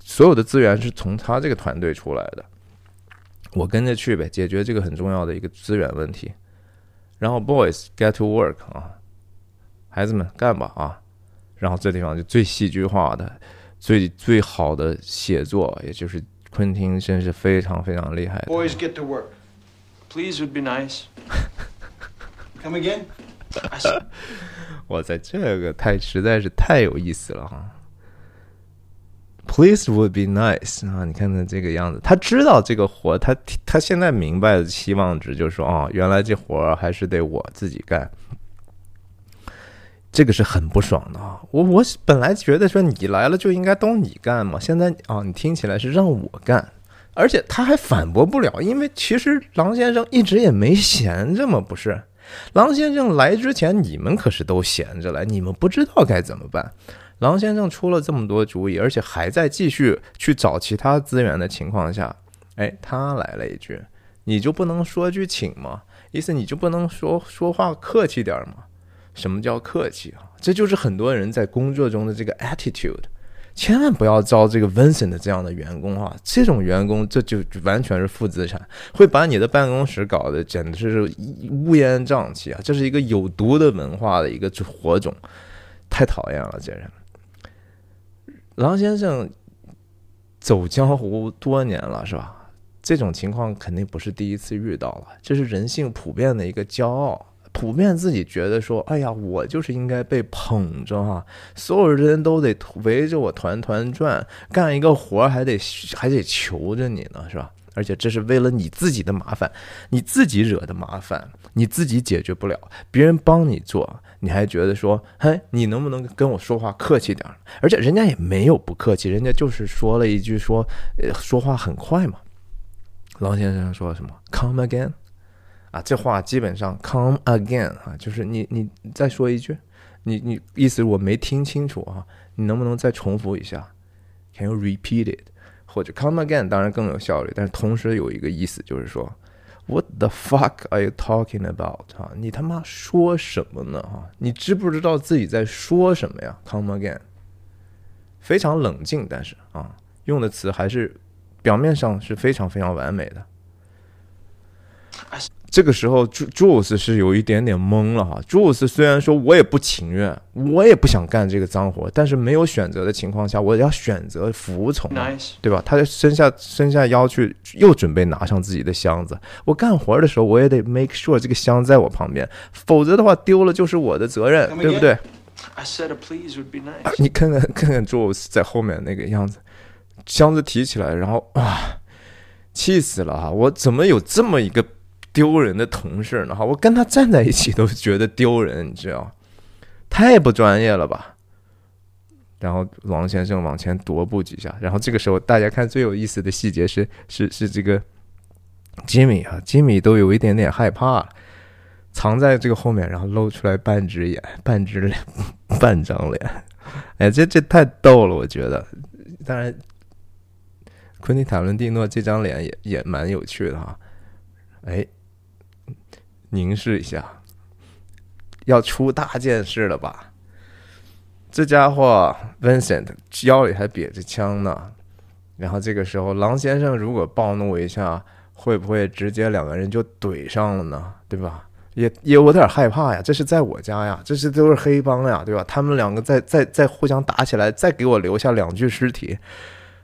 所有的资源是从他这个团队出来的。我跟着去呗，解决这个很重要的一个资源问题。然后，boys get to work 啊，孩子们干吧啊！然后这地方就最戏剧化的、最最好的写作，也就是昆汀真是非常非常厉害。Boys get to work. Please would be nice. Come again? 哇塞，这个太实在是太有意思了哈！Please would be nice 啊！你看看这个样子，他知道这个活，他他现在明白的期望值就是说，哦，原来这活还是得我自己干，这个是很不爽的啊！我我本来觉得说你来了就应该都你干嘛，现在啊，你听起来是让我干，而且他还反驳不了，因为其实狼先生一直也没闲着嘛，不是？狼先生来之前，你们可是都闲着来，你们不知道该怎么办。狼先生出了这么多主意，而且还在继续去找其他资源的情况下，哎，他来了一句：“你就不能说句请吗？意思你就不能说说话客气点吗？什么叫客气啊？这就是很多人在工作中的这个 attitude。千万不要招这个 Vincent 这样的员工啊！这种员工这就完全是负资产，会把你的办公室搞得简直是乌烟瘴气啊！这是一个有毒的文化的一个火种，太讨厌了，这人。狼先生走江湖多年了，是吧？这种情况肯定不是第一次遇到了，这是人性普遍的一个骄傲，普遍自己觉得说：“哎呀，我就是应该被捧着哈，所有人都得围着我团团转，干一个活还得还得求着你呢，是吧？而且这是为了你自己的麻烦，你自己惹的麻烦，你自己解决不了，别人帮你做。”你还觉得说，嘿，你能不能跟我说话客气点儿？而且人家也没有不客气，人家就是说了一句说，呃，说话很快嘛。狼先生说什么？Come again？啊，这话基本上 Come again 啊，就是你你再说一句，你你意思我没听清楚啊，你能不能再重复一下？Can you repeat it？或者 Come again？当然更有效率，但是同时有一个意思就是说。What the fuck are you talking about？哈，你他妈说什么呢？哈，你知不知道自己在说什么呀？Come again，非常冷静，但是啊，用的词还是表面上是非常非常完美的。这个时候，朱朱斯是有一点点懵了哈。朱斯虽然说我也不情愿，我也不想干这个脏活，但是没有选择的情况下，我要选择服从，对吧？他伸下伸下腰去，又准备拿上自己的箱子。我干活的时候，我也得 make sure 这个箱在我旁边，否则的话丢了就是我的责任，对不对？你看看看看朱斯在后面那个样子，箱子提起来，然后啊，气死了哈！我怎么有这么一个？丢人的同事呢？哈，我跟他站在一起都觉得丢人，你知道？太不专业了吧？然后王先生往前踱步几下，然后这个时候大家看最有意思的细节是是是这个吉米啊，吉米都有一点点害怕，藏在这个后面，然后露出来半只眼、半只脸、半张脸。哎，这这太逗了，我觉得。当然。昆汀塔伦蒂诺这张脸也也蛮有趣的哈，哎，凝视一下，要出大件事了吧？这家伙 Vincent 腰里还瘪着枪呢，然后这个时候狼先生如果暴怒一下，会不会直接两个人就怼上了呢？对吧？也也有点害怕呀，这是在我家呀，这是都是黑帮呀，对吧？他们两个再再再互相打起来，再给我留下两具尸体，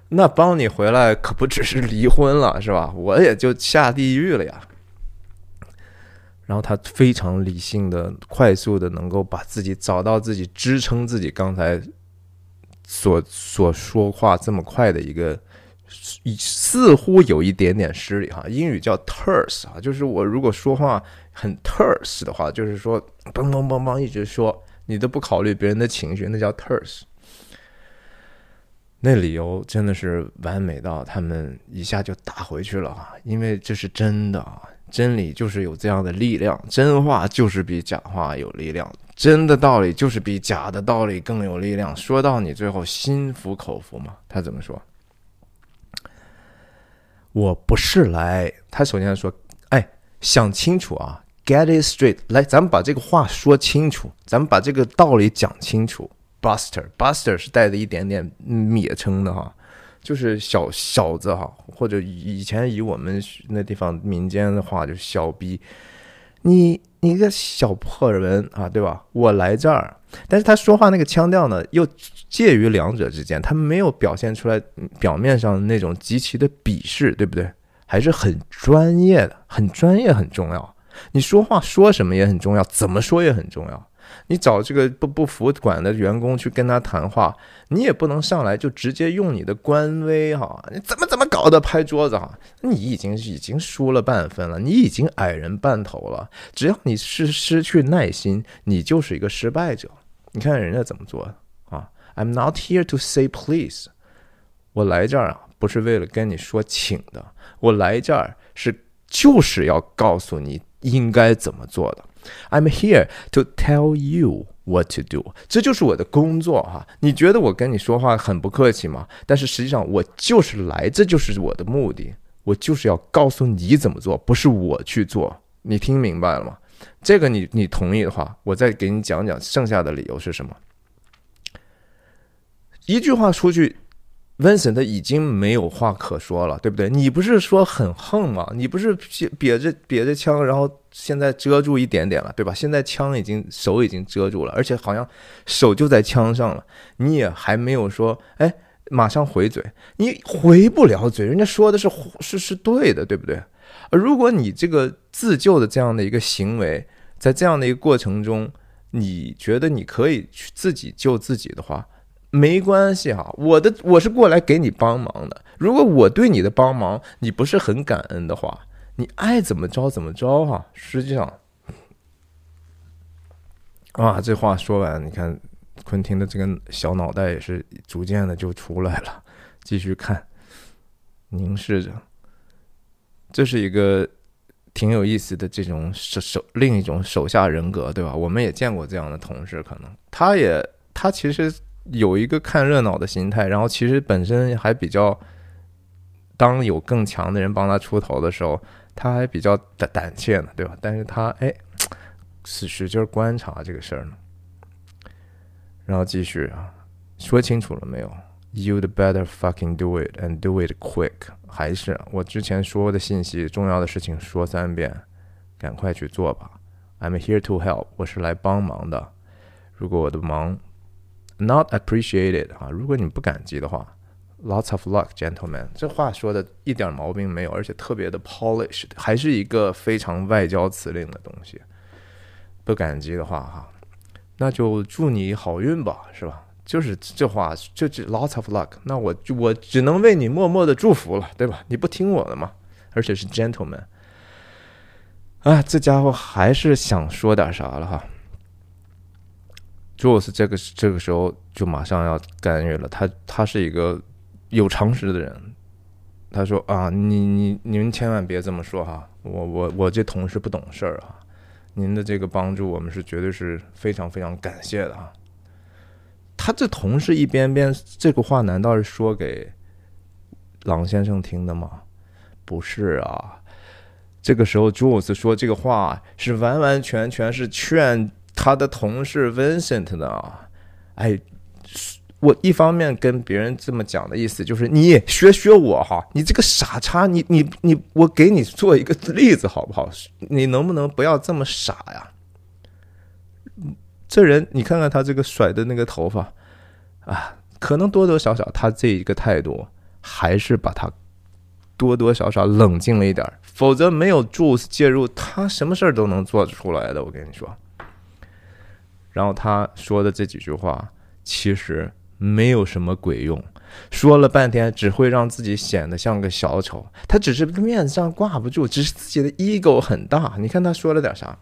那帮你回来可不只是离婚了，是吧？我也就下地狱了呀。然后他非常理性的、快速的，能够把自己找到自己支撑自己刚才所所说话这么快的一个。似乎有一点点失礼哈，英语叫 terse 啊，就是我如果说话很 terse 的话，就是说嘣嘣嘣嘣一直说，你都不考虑别人的情绪，那叫 terse。那理由真的是完美到他们一下就打回去了啊，因为这是真的啊，真理就是有这样的力量，真话就是比假话有力量，真的道理就是比假的道理更有力量，说到你最后心服口服嘛？他怎么说？我不是来，他首先说，哎，想清楚啊，get it straight，来，咱们把这个话说清楚，咱们把这个道理讲清楚。Buster，Buster 是带着一点点蔑称的哈，就是小小子哈，或者以前以我们那地方民间的话就是小逼，你你个小破人啊，对吧？我来这儿，但是他说话那个腔调呢，又。介于两者之间，他没有表现出来表面上那种极其的鄙视，对不对？还是很专业的，很专业很重要。你说话说什么也很重要，怎么说也很重要。你找这个不不服管的员工去跟他谈话，你也不能上来就直接用你的官威哈，你怎么怎么搞的拍桌子哈？你已经已经输了半分了，你已经矮人半头了。只要你是失去耐心，你就是一个失败者。你看人家怎么做的。I'm not here to say please。我来这儿啊，不是为了跟你说请的，我来这儿是就是要告诉你应该怎么做的。I'm here to tell you what to do。这就是我的工作哈。你觉得我跟你说话很不客气吗？但是实际上我就是来，这就是我的目的。我就是要告诉你怎么做，不是我去做。你听明白了吗？这个你你同意的话，我再给你讲讲剩下的理由是什么。一句话出去，Vincent 已经没有话可说了，对不对？你不是说很横吗？你不是瘪着瘪着枪，然后现在遮住一点点了，对吧？现在枪已经手已经遮住了，而且好像手就在枪上了，你也还没有说，哎，马上回嘴，你回不了嘴，人家说的是是是对的，对不对？如果你这个自救的这样的一个行为，在这样的一个过程中，你觉得你可以去自己救自己的话。没关系哈，我的我是过来给你帮忙的。如果我对你的帮忙你不是很感恩的话，你爱怎么着怎么着哈。实际上，啊，这话说完，你看昆汀的这个小脑袋也是逐渐的就出来了。继续看，凝视着，这是一个挺有意思的这种手手另一种手下人格，对吧？我们也见过这样的同事，可能他也他其实。有一个看热闹的心态，然后其实本身还比较，当有更强的人帮他出头的时候，他还比较胆胆怯呢，对吧？但是他哎，使使劲观察这个事儿呢，然后继续啊，说清楚了没有？You'd better fucking do it and do it quick。还是我之前说的信息，重要的事情说三遍，赶快去做吧。I'm here to help，我是来帮忙的。如果我的忙。Not appreciated 啊！如果你不感激的话，Lots of luck, gentlemen。这话说的一点毛病没有，而且特别的 polished，还是一个非常外交辞令的东西。不感激的话，哈，那就祝你好运吧，是吧？就是这话，就这 lots of luck。那我我只能为你默默的祝福了，对吧？你不听我的嘛，而且是 gentlemen。啊，这家伙还是想说点啥了哈。Jules 这个这个时候就马上要干预了，他他是一个有常识的人，他说啊，你你你们千万别这么说哈，我我我这同事不懂事儿啊，您的这个帮助我们是绝对是非常非常感谢的啊。他这同事一边边这个话难道是说给郎先生听的吗？不是啊。这个时候，Jules 说这个话是完完全全是劝他的同事 Vincent 呢。哎，我一方面跟别人这么讲的意思就是你学学我哈，你这个傻叉，你你你，我给你做一个例子好不好？你能不能不要这么傻呀？这人，你看看他这个甩的那个头发啊，可能多多少少他这一个态度还是把他。多多少少冷静了一点，否则没有 Jules 介入，他什么事儿都能做出来的。我跟你说，然后他说的这几句话其实没有什么鬼用，说了半天只会让自己显得像个小丑。他只是面子上挂不住，只是自己的 ego 很大。你看他说了点啥？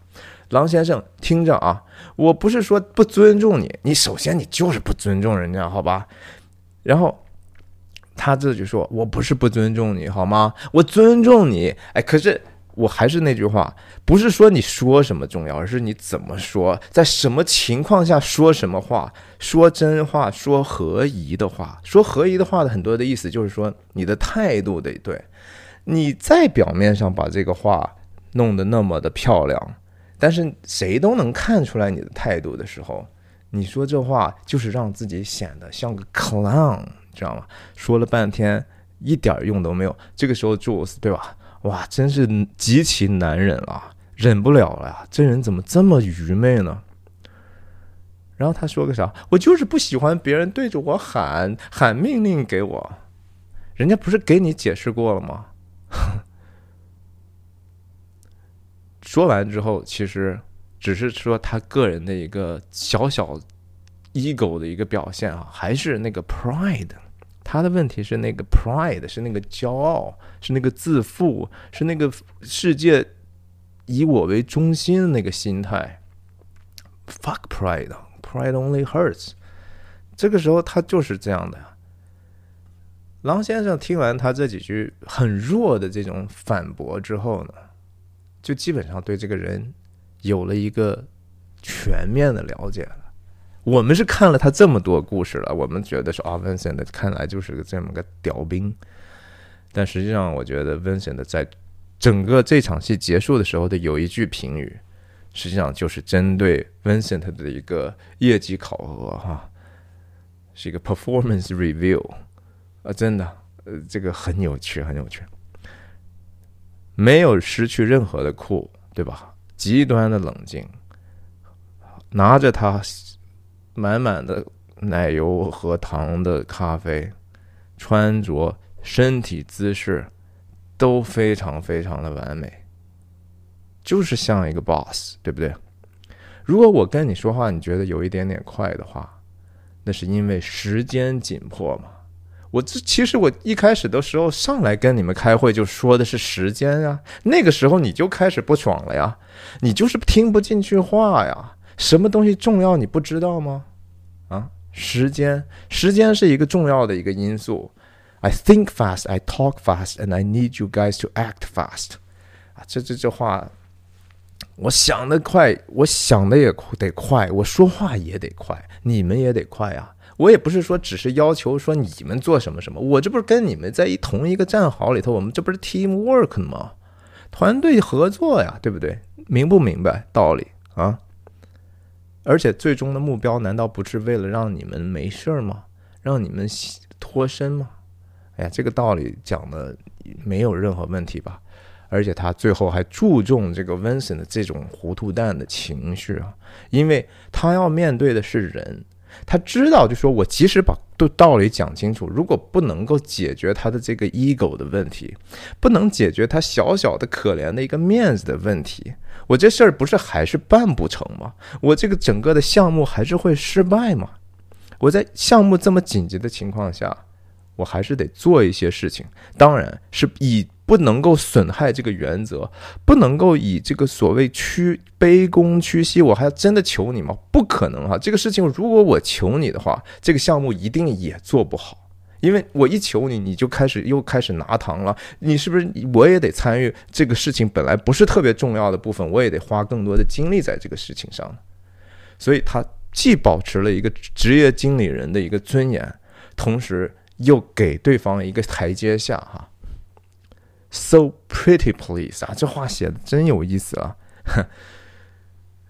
狼先生，听着啊，我不是说不尊重你，你首先你就是不尊重人家，好吧？然后。他自己说：“我不是不尊重你，好吗？我尊重你。哎，可是我还是那句话，不是说你说什么重要，而是你怎么说，在什么情况下说什么话，说真话，说合宜的话。说合宜的话的很多的意思就是说，你的态度得对。你在表面上把这个话弄得那么的漂亮，但是谁都能看出来你的态度的时候，你说这话就是让自己显得像个 clown。”知道吗？说了半天一点用都没有。这个时候 Jules 对吧？哇，真是极其难忍了，忍不了了呀！这人怎么这么愚昧呢？然后他说个啥？我就是不喜欢别人对着我喊喊命令给我。人家不是给你解释过了吗？说完之后，其实只是说他个人的一个小小 ego 的一个表现啊，还是那个 pride。他的问题是那个 pride，是那个骄傲，是那个自负，是那个世界以我为中心的那个心态。Fuck pride，pride only hurts。这个时候他就是这样的。狼先生听完他这几句很弱的这种反驳之后呢，就基本上对这个人有了一个全面的了解了。我们是看了他这么多故事了，我们觉得说啊，Vincent 看来就是个这么个屌兵。但实际上，我觉得 Vincent 在整个这场戏结束的时候的有一句评语，实际上就是针对 Vincent 的一个业绩考核，哈，是一个 performance review 啊，真的，呃，这个很有趣，很有趣，没有失去任何的酷，对吧？极端的冷静，拿着他。满满的奶油和糖的咖啡，穿着、身体姿势都非常非常的完美，就是像一个 boss，对不对？如果我跟你说话，你觉得有一点点快的话，那是因为时间紧迫嘛。我这其实我一开始的时候上来跟你们开会就说的是时间啊，那个时候你就开始不爽了呀，你就是听不进去话呀。什么东西重要你不知道吗？啊，时间，时间是一个重要的一个因素。I think fast, I talk fast, and I need you guys to act fast。啊，这这这话，我想的快，我想的也得快，我说话也得快，你们也得快啊。我也不是说只是要求说你们做什么什么，我这不是跟你们在一同一个战壕里头，我们这不是 team work 吗？团队合作呀，对不对？明不明白道理啊？而且最终的目标难道不是为了让你们没事儿吗？让你们脱身吗？哎呀，这个道理讲的没有任何问题吧？而且他最后还注重这个 Vincent 的这种糊涂蛋的情绪啊，因为他要面对的是人。他知道，就说我即使把道理讲清楚，如果不能够解决他的这个 ego 的问题，不能解决他小小的可怜的一个面子的问题，我这事儿不是还是办不成吗？我这个整个的项目还是会失败吗？我在项目这么紧急的情况下，我还是得做一些事情，当然是以。不能够损害这个原则，不能够以这个所谓屈卑躬屈膝，我还真的求你吗？不可能哈！这个事情如果我求你的话，这个项目一定也做不好，因为我一求你，你就开始又开始拿糖了。你是不是我也得参与这个事情？本来不是特别重要的部分，我也得花更多的精力在这个事情上。所以他既保持了一个职业经理人的一个尊严，同时又给对方一个台阶下哈。So pretty, please 啊，这话写的真有意思啊，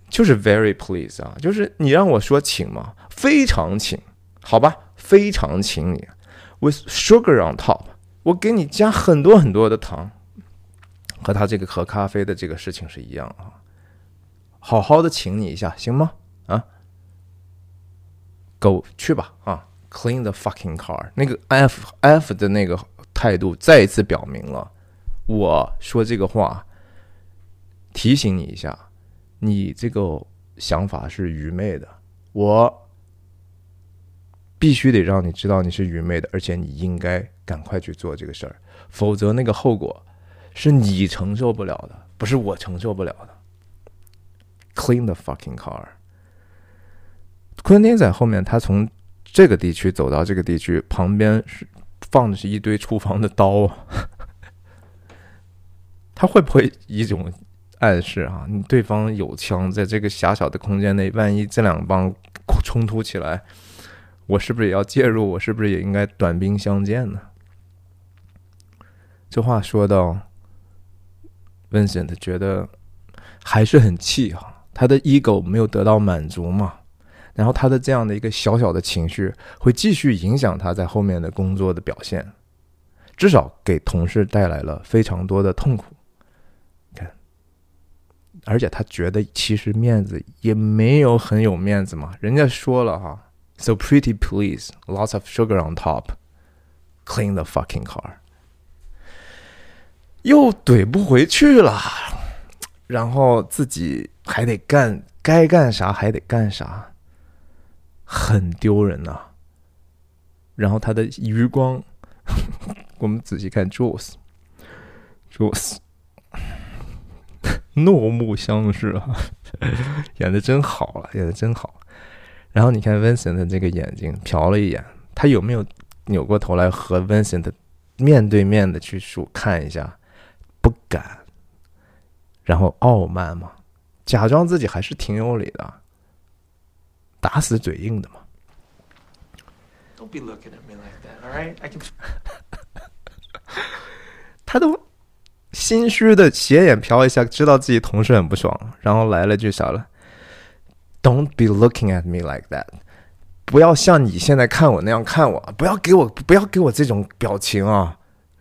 就是 very please 啊，就是你让我说请嘛，非常请，好吧，非常请你，with sugar on top，我给你加很多很多的糖，和他这个喝咖啡的这个事情是一样啊，好好的请你一下，行吗？啊，Go 去吧啊，clean the fucking car，那个 F F 的那个态度再一次表明了。我说这个话，提醒你一下，你这个想法是愚昧的。我必须得让你知道你是愚昧的，而且你应该赶快去做这个事儿，否则那个后果是你承受不了的，不是我承受不了的。Clean the fucking car。昆汀在后面，他从这个地区走到这个地区，旁边是放的是一堆厨房的刀。他会不会一种暗示啊？你对方有枪，在这个狭小的空间内，万一这两帮冲突起来，我是不是也要介入？我是不是也应该短兵相见呢？这话说到，Vincent 觉得还是很气哈，他的 ego 没有得到满足嘛，然后他的这样的一个小小的情绪会继续影响他在后面的工作的表现，至少给同事带来了非常多的痛苦。而且他觉得其实面子也没有很有面子嘛，人家说了哈，so pretty please, lots of sugar on top, clean the fucking car，又怼不回去了，然后自己还得干该干啥还得干啥，很丢人呐。然后他的余光，我们仔细看 Jules，Jules。怒目相视啊，演的真好啊，演的真好。然后你看 Vincent 的这个眼睛瞟了一眼，他有没有扭过头来和 Vincent 面对面的去数看一下？不敢。然后傲慢嘛，假装自己还是挺有理的，打死嘴硬的嘛。Don't be looking at me like that, all right? I can. 他都。心虚的斜眼瞟一下，知道自己同事很不爽，然后来了句啥了？Don't be looking at me like that，不要像你现在看我那样看我，不要给我不要给我这种表情啊。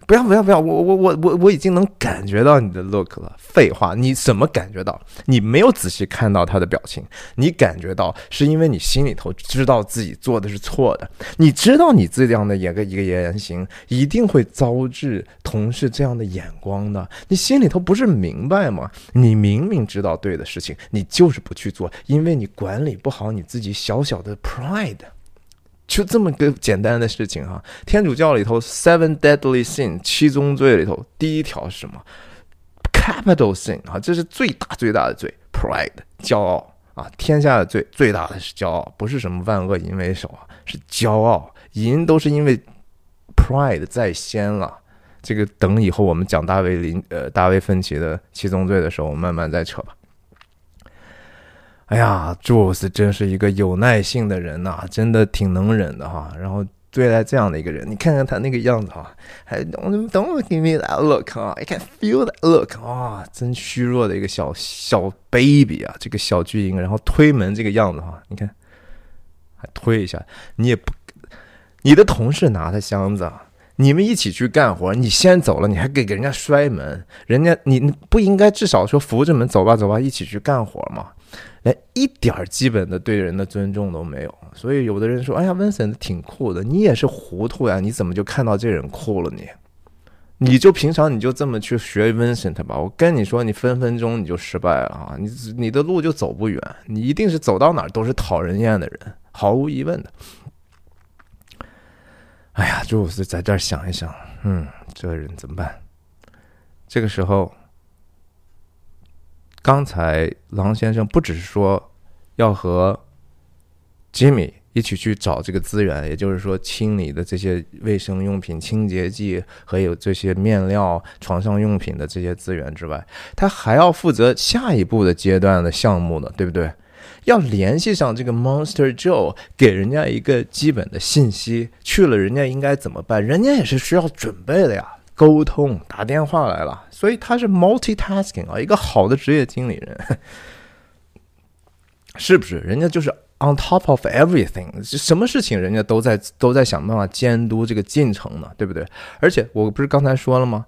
不要不要不要！我我我我我已经能感觉到你的 look 了。废话，你怎么感觉到？你没有仔细看到他的表情，你感觉到是因为你心里头知道自己做的是错的。你知道你这样的一个一个言行一定会遭致同事这样的眼光的。你心里头不是明白吗？你明明知道对的事情，你就是不去做，因为你管理不好你自己小小的 pride。就这么个简单的事情哈，天主教里头 seven deadly sin 七宗罪里头第一条是什么？capital sin 啊，这是最大最大的罪，pride 骄傲啊，天下的罪最大的是骄傲，不是什么万恶淫为首啊，是骄傲，淫都是因为 pride 在先了。这个等以后我们讲大卫林呃大卫芬奇的七宗罪的时候，我们慢慢再扯吧。哎呀，Jules 真是一个有耐性的人呐，真的挺能忍的哈。然后对待这样的一个人，你看看他那个样子哈，还 Don't Don't give me that look 啊，I can feel that look 啊，真虚弱的一个小小 baby 啊，这个小巨婴。然后推门这个样子哈，你看，还推一下，你也不，你的同事拿的箱子，你们一起去干活，你先走了，你还给给人家摔门，人家你不应该至少说扶着门走吧走吧，一起去干活吗？连一点儿基本的对人的尊重都没有，所以有的人说：“哎呀，Vincent 挺酷的，你也是糊涂呀？你怎么就看到这人酷了？你，你就平常你就这么去学 Vincent 吧。我跟你说，你分分钟你就失败了啊！你你的路就走不远，你一定是走到哪儿都是讨人厌的人，毫无疑问的。哎呀，就是在这儿想一想，嗯，这人怎么办？这个时候。刚才狼先生不只是说要和吉米一起去找这个资源，也就是说清理的这些卫生用品、清洁剂和有这些面料、床上用品的这些资源之外，他还要负责下一步的阶段的项目呢，对不对？要联系上这个 Monster Joe，给人家一个基本的信息。去了，人家应该怎么办？人家也是需要准备的呀，沟通，打电话来了。所以他是 multitasking 啊，一个好的职业经理人，是不是？人家就是 on top of everything，什么事情人家都在都在想办法监督这个进程呢，对不对？而且我不是刚才说了吗？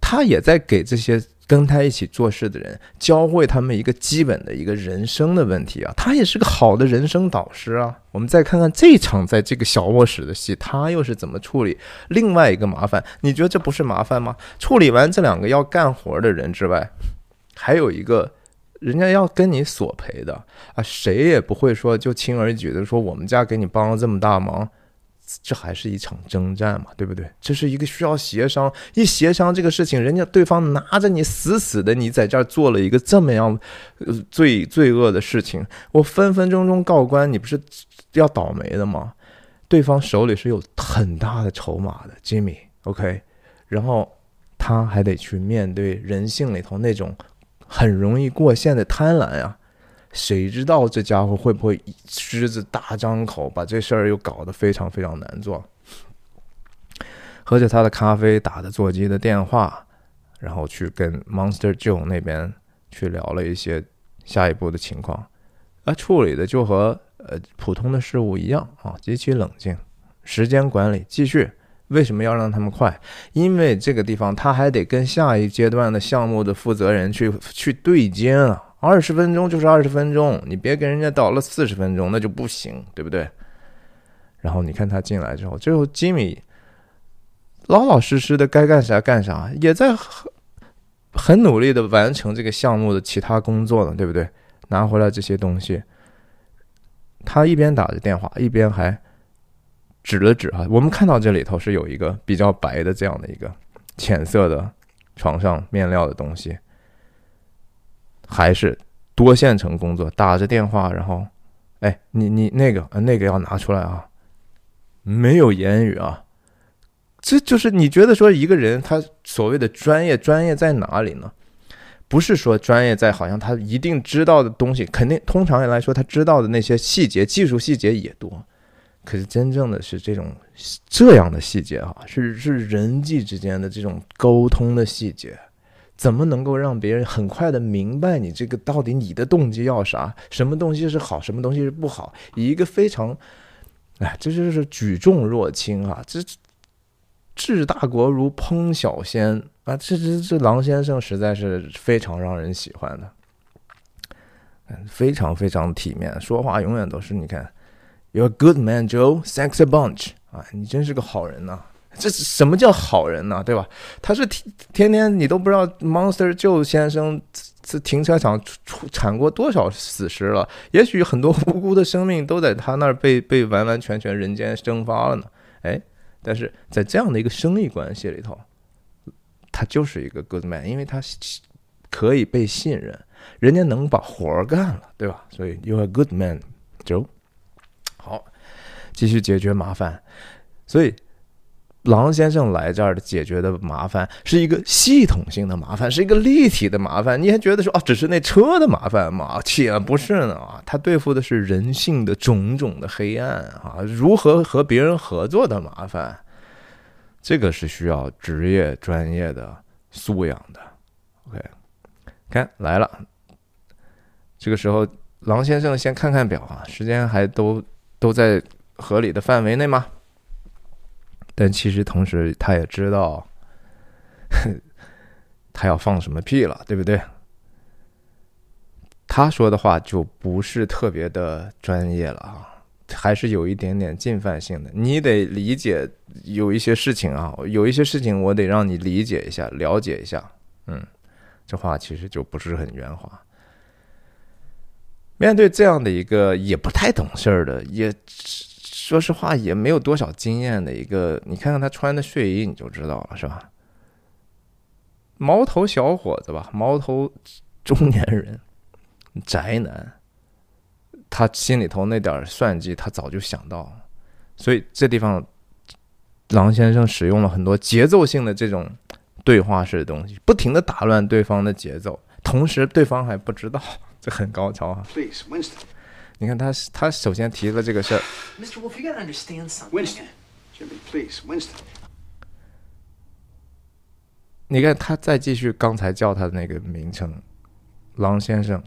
他也在给这些。跟他一起做事的人，教会他们一个基本的一个人生的问题啊，他也是个好的人生导师啊。我们再看看这场在这个小卧室的戏，他又是怎么处理另外一个麻烦？你觉得这不是麻烦吗？处理完这两个要干活的人之外，还有一个人家要跟你索赔的啊，谁也不会说就轻而易举的说我们家给你帮了这么大忙。这还是一场征战嘛，对不对？这是一个需要协商，一协商这个事情，人家对方拿着你死死的，你在这儿做了一个这么样呃罪罪恶的事情，我分分钟钟告官，你不是要倒霉的吗？对方手里是有很大的筹码的，Jimmy，OK，然后他还得去面对人性里头那种很容易过线的贪婪呀。谁知道这家伙会不会狮子大张口，把这事儿又搞得非常非常难做？喝着他的咖啡，打着座机的电话，然后去跟 Monster Joe 那边去聊了一些下一步的情况。啊，处理的就和呃普通的事物一样啊，极其冷静。时间管理继续。为什么要让他们快？因为这个地方他还得跟下一阶段的项目的负责人去去对接啊。二十分钟就是二十分钟，你别给人家倒了四十分钟，那就不行，对不对？然后你看他进来之后，最后吉米老老实实的该干啥干啥，也在很很努力的完成这个项目的其他工作呢，对不对？拿回来这些东西，他一边打着电话，一边还指了指啊。我们看到这里头是有一个比较白的这样的一个浅色的床上面料的东西。还是多线程工作，打着电话，然后，哎，你你那个那个要拿出来啊，没有言语啊，这就是你觉得说一个人他所谓的专业专业在哪里呢？不是说专业在好像他一定知道的东西，肯定通常来说他知道的那些细节、技术细节也多，可是真正的是这种这样的细节啊，是是人际之间的这种沟通的细节。怎么能够让别人很快的明白你这个到底你的动机要啥？什么东西是好，什么东西是不好？以一个非常，哎，这就是举重若轻啊！这治大国如烹小鲜啊！这这这狼先生实在是非常让人喜欢的，非常非常体面，说话永远都是你看，You're a good man, Joe. Thanks a bunch. 啊，你真是个好人呐！这是什么叫好人呢？对吧？他是天天天你都不知道 Monster Joe 先生这停车场出产过多少死尸了？也许很多无辜的生命都在他那儿被被完完全全人间蒸发了呢。哎，但是在这样的一个生意关系里头，他就是一个 good man，因为他可以被信任，人家能把活儿干了，对吧？所以 you are good man，Joe。好，继续解决麻烦，所以。狼先生来这儿的解决的麻烦是一个系统性的麻烦，是一个立体的麻烦。你还觉得说啊，只是那车的麻烦吗？且不是呢，他对付的是人性的种种的黑暗啊，如何和别人合作的麻烦，这个是需要职业专业的素养的。OK，看来了，这个时候狼先生先看看表啊，时间还都都在合理的范围内吗？但其实同时，他也知道，他要放什么屁了，对不对？他说的话就不是特别的专业了啊，还是有一点点进犯性的。你得理解有一些事情啊，有一些事情我得让你理解一下、了解一下。嗯，这话其实就不是很圆滑。面对这样的一个也不太懂事儿的，也。说实话，也没有多少经验的一个，你看看他穿的睡衣，你就知道了，是吧？毛头小伙子吧，毛头中年人，宅男，他心里头那点算计，他早就想到了。所以这地方，狼先生使用了很多节奏性的这种对话式的东西，不停的打乱对方的节奏，同时对方还不知道，这很高超啊。Please, Winston. 你看他他首先提了这个事儿，Mr. Wolf, you gotta understand something. Winston. Jimmy, please. Winston. 你看他再继续刚才叫他的那个名称，狼先生。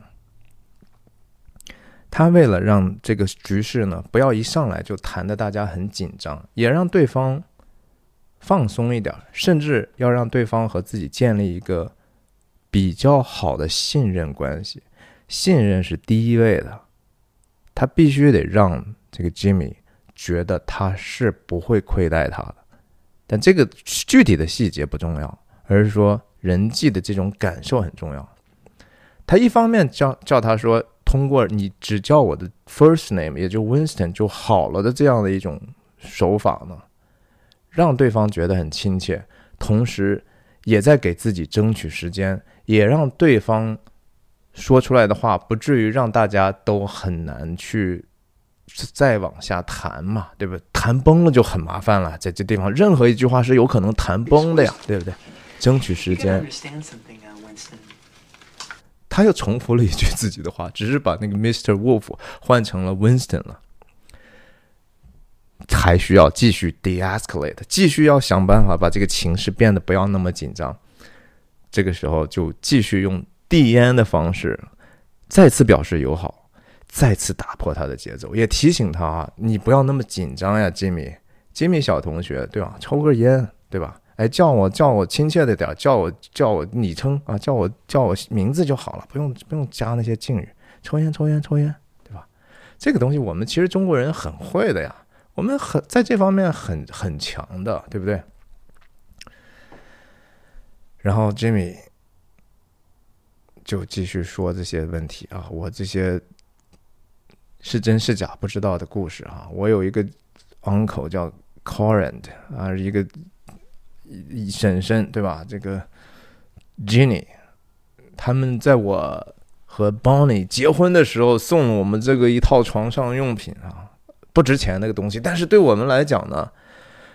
他为了让这个局势呢不要一上来就谈的大家很紧张，也让对方放松一点，甚至要让对方和自己建立一个比较好的信任关系。信任是第一位的，他必须得让这个 Jimmy 觉得他是不会亏待他的。但这个具体的细节不重要，而是说人际的这种感受很重要。他一方面叫叫他说，通过你只叫我的 first name，也就 Winston 就好了的这样的一种手法呢，让对方觉得很亲切，同时也在给自己争取时间，也让对方说出来的话不至于让大家都很难去再往下谈嘛，对不对？谈崩了就很麻烦了，在这地方任何一句话是有可能谈崩的呀，对不对？争取时间 uh. 他又重复了一句自己的话，只是把那个 Mr. Wolf 换成了 Winston 了，还需要继续 de-escalate，继续要想办法把这个情势变得不要那么紧张。这个时候就继续用递烟的方式，再次表示友好，再次打破他的节奏，也提醒他啊，你不要那么紧张呀，吉米，吉米小同学，对吧？抽根烟，对吧？哎，叫我叫我亲切的点，叫我叫我昵称啊，叫我叫我名字就好了，不用不用加那些敬语。抽烟抽烟抽烟，对吧？这个东西我们其实中国人很会的呀，我们很在这方面很很强的，对不对？然后 Jimmy 就继续说这些问题啊，我这些是真是假不知道的故事啊。我有一个 uncle 叫 Corin 啊，一个婶婶对吧？这个 Jenny，他们在我和 Bonnie 结婚的时候送了我们这个一套床上用品啊，不值钱那个东西，但是对我们来讲呢，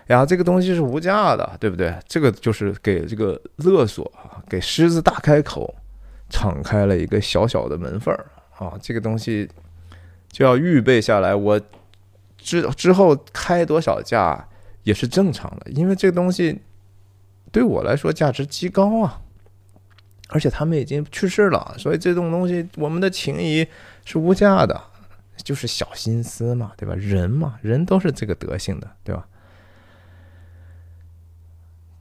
呀，这个东西是无价的，对不对？这个就是给这个勒索啊，给狮子大开口，敞开了一个小小的门缝儿啊，这个东西就要预备下来，我之之后开多少价也是正常的，因为这个东西对我来说价值极高啊。而且他们已经去世了，所以这种东西我们的情谊是无价的，就是小心思嘛，对吧？人嘛，人都是这个德性的，对吧？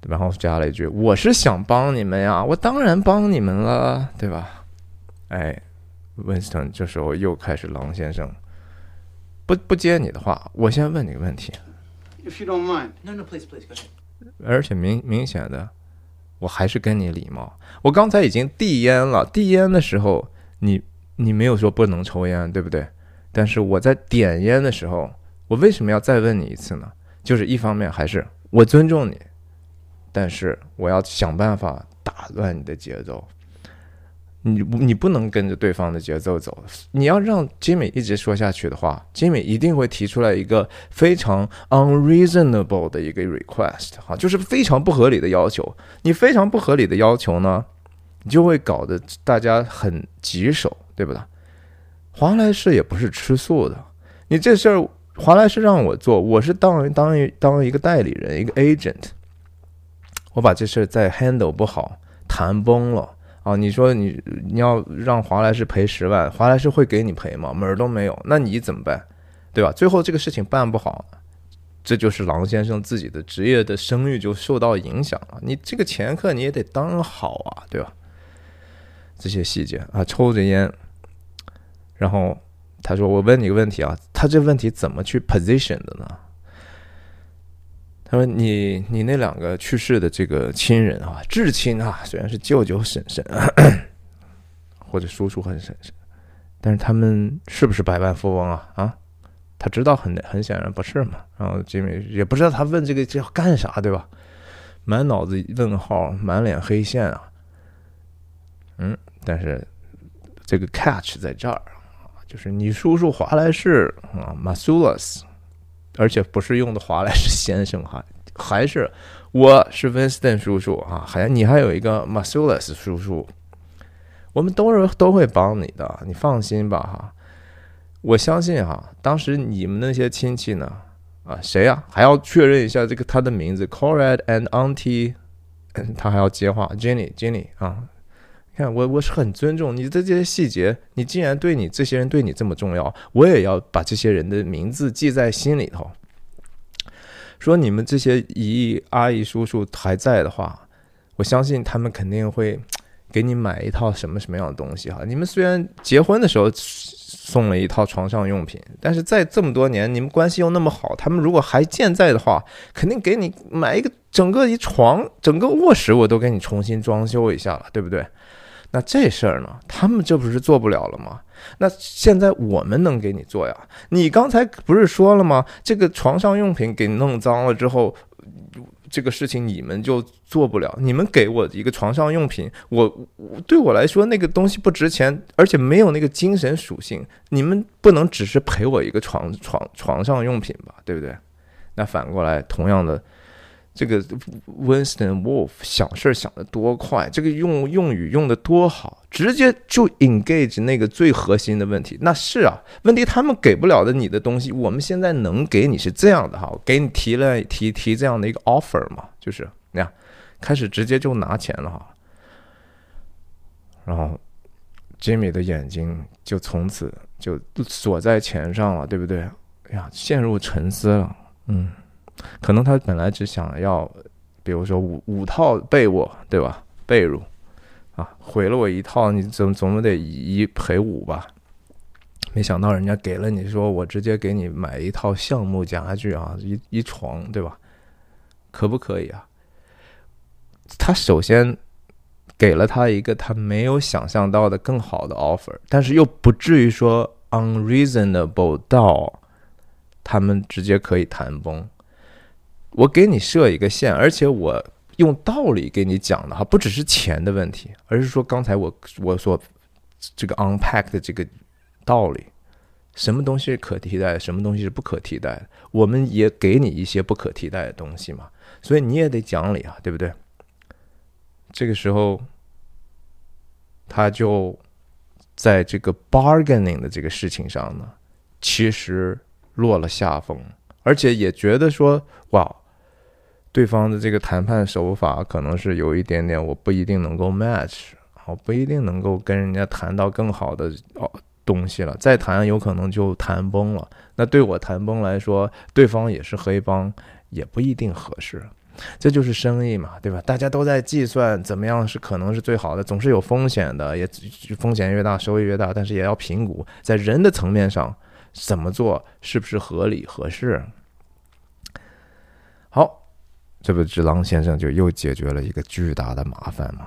然后加了一句：“我是想帮你们呀，我当然帮你们了，对吧？”哎，Winston 这时候又开始狼先生不不接你的话，我先问你个问题，If you don't mind. No, no, please, please, go ahead. 而且明明显的，我还是跟你礼貌。我刚才已经递烟了，递烟的时候，你你没有说不能抽烟，对不对？但是我在点烟的时候，我为什么要再问你一次呢？就是一方面还是我尊重你，但是我要想办法打乱你的节奏。你你不能跟着对方的节奏走，你要让 Jimmy 一直说下去的话，Jimmy 一定会提出来一个非常 unreasonable 的一个 request，哈，就是非常不合理的要求。你非常不合理的要求呢，你就会搞得大家很棘手，对不对？华莱士也不是吃素的，你这事儿华莱士让我做，我是当当当一个代理人，一个 agent，我把这事再 handle 不好，谈崩了。啊，你说你你要让华莱士赔十万，华莱士会给你赔吗？门儿都没有，那你怎么办？对吧？最后这个事情办不好，这就是郎先生自己的职业的声誉就受到影响了。你这个前客你也得当好啊，对吧？这些细节啊，抽着烟，然后他说：“我问你个问题啊，他这问题怎么去 position 的呢？”他说：“你你那两个去世的这个亲人啊，至亲啊，虽然是舅舅、婶 婶或者叔叔和婶婶，但是他们是不是百万富翁啊？啊，他知道很很显然不是嘛。然后吉米也不知道他问这个这要干啥，对吧？满脑子问号，满脸黑线啊。嗯，但是这个 catch 在这儿啊，就是你叔叔华莱士啊 m a s u l a s 而且不是用的华莱士先生哈，还是我是 Winston 叔叔啊，还你还有一个 m a s u l a s 叔叔，我们都是都会帮你的，你放心吧哈。我相信哈，当时你们那些亲戚呢，啊，谁呀、还要确认一下这个他的名字，Conrad and Auntie，他还要接话，Jenny，Jenny 啊。看我，我是很尊重你的这些细节。你既然对你这些人对你这么重要，我也要把这些人的名字记在心里头。说你们这些姨阿姨叔叔还在的话，我相信他们肯定会给你买一套什么什么样的东西哈。你们虽然结婚的时候送了一套床上用品，但是在这么多年你们关系又那么好，他们如果还健在的话，肯定给你买一个整个一床，整个卧室我都给你重新装修一下了，对不对？那这事儿呢，他们这不是做不了了吗？那现在我们能给你做呀？你刚才不是说了吗？这个床上用品给弄脏了之后，这个事情你们就做不了。你们给我一个床上用品，我我对我来说那个东西不值钱，而且没有那个精神属性。你们不能只是赔我一个床床床上用品吧？对不对？那反过来，同样的。这个 Winston Wolf 想事儿想的多快，这个用用语用的多好，直接就 engage 那个最核心的问题。那是啊，问题他们给不了的你的东西，我们现在能给你是这样的哈，给你提了提提这样的一个 offer 嘛，就是你看，开始直接就拿钱了哈。然后 Jimmy 的眼睛就从此就锁在钱上了，对不对？哎呀，陷入沉思了，嗯。可能他本来只想要，比如说五五套被窝，对吧？被褥啊，毁了我一套，你总总得一赔五吧？没想到人家给了你说，我直接给你买一套橡木家具啊，一一床，对吧？可不可以啊？他首先给了他一个他没有想象到的更好的 offer，但是又不至于说 unreasonable 到他们直接可以谈崩。我给你设一个线，而且我用道理给你讲的哈，不只是钱的问题，而是说刚才我我所这个 unpack 的这个道理，什么东西是可替代，什么东西是不可替代的，我们也给你一些不可替代的东西嘛，所以你也得讲理啊，对不对？这个时候，他就在这个 bargaining 的这个事情上呢，其实落了下风，而且也觉得说，哇。对方的这个谈判手法可能是有一点点，我不一定能够 match，我不一定能够跟人家谈到更好的哦东西了。再谈有可能就谈崩了。那对我谈崩来说，对方也是黑帮，也不一定合适。这就是生意嘛，对吧？大家都在计算怎么样是可能是最好的，总是有风险的，也风险越大收益越大，但是也要评估在人的层面上怎么做是不是合理合适。好。这不，只狼先生就又解决了一个巨大的麻烦嘛？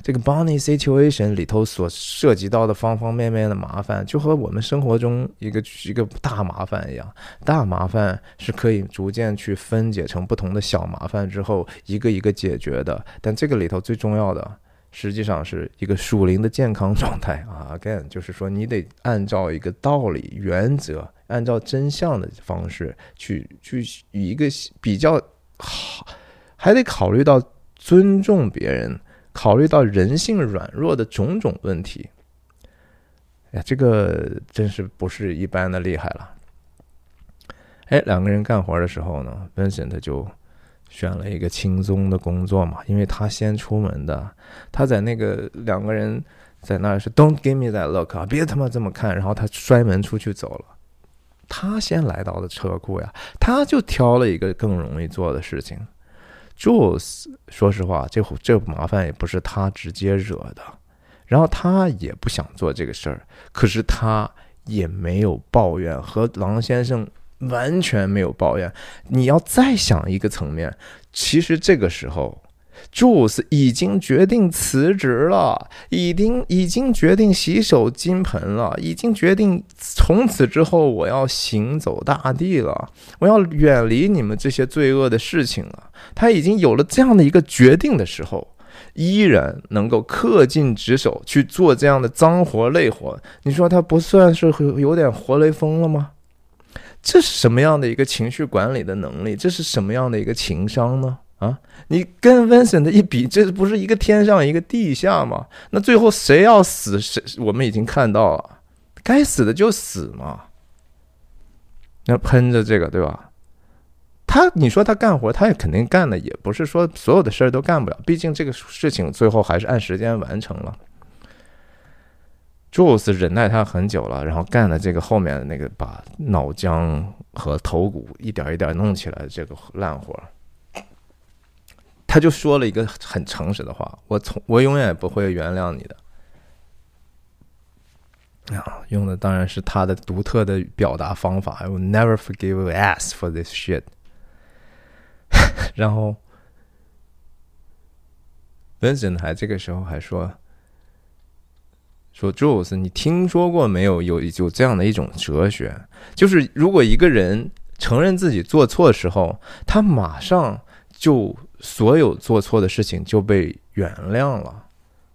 这个 Bonnie situation 里头所涉及到的方方面面的麻烦，就和我们生活中一个一个大麻烦一样。大麻烦是可以逐渐去分解成不同的小麻烦之后，一个一个解决的。但这个里头最重要的，实际上是一个属灵的健康状态啊。Again，就是说你得按照一个道理、原则，按照真相的方式去去以一个比较。好，还得考虑到尊重别人，考虑到人性软弱的种种问题。哎，这个真是不是一般的厉害了。哎，两个人干活的时候呢，Vincent 就选了一个轻松的工作嘛，因为他先出门的。他在那个两个人在那儿说 “Don't give me that look 啊，别他妈这么看”，然后他摔门出去走了。他先来到的车库呀，他就挑了一个更容易做的事情。Jules，说实话，这这麻烦也不是他直接惹的，然后他也不想做这个事儿，可是他也没有抱怨，和狼先生完全没有抱怨。你要再想一个层面，其实这个时候。Jules 已经决定辞职了，已经已经决定洗手金盆了，已经决定从此之后我要行走大地了，我要远离你们这些罪恶的事情了。他已经有了这样的一个决定的时候，依然能够恪尽职守去做这样的脏活累活，你说他不算是有点活雷锋了吗？这是什么样的一个情绪管理的能力？这是什么样的一个情商呢？啊，你跟 Vincent 一比，这不是一个天上一个地下吗？那最后谁要死，谁我们已经看到了，该死的就死嘛，那喷着这个，对吧？他你说他干活，他也肯定干的，也不是说所有的事儿都干不了，毕竟这个事情最后还是按时间完成了。Jules 忍耐他很久了，然后干了这个后面的那个把脑浆和头骨一点一点弄起来这个烂活，他就说了一个很诚实的话：“我从我永远不会原谅你的。”啊，用的当然是他的独特的表达方法，I will never forgive an ass for this shit。然后，Vincent 还这个时候还说。说 Jules，你听说过没有？有有这样的一种哲学，就是如果一个人承认自己做错的时候，他马上就所有做错的事情就被原谅了。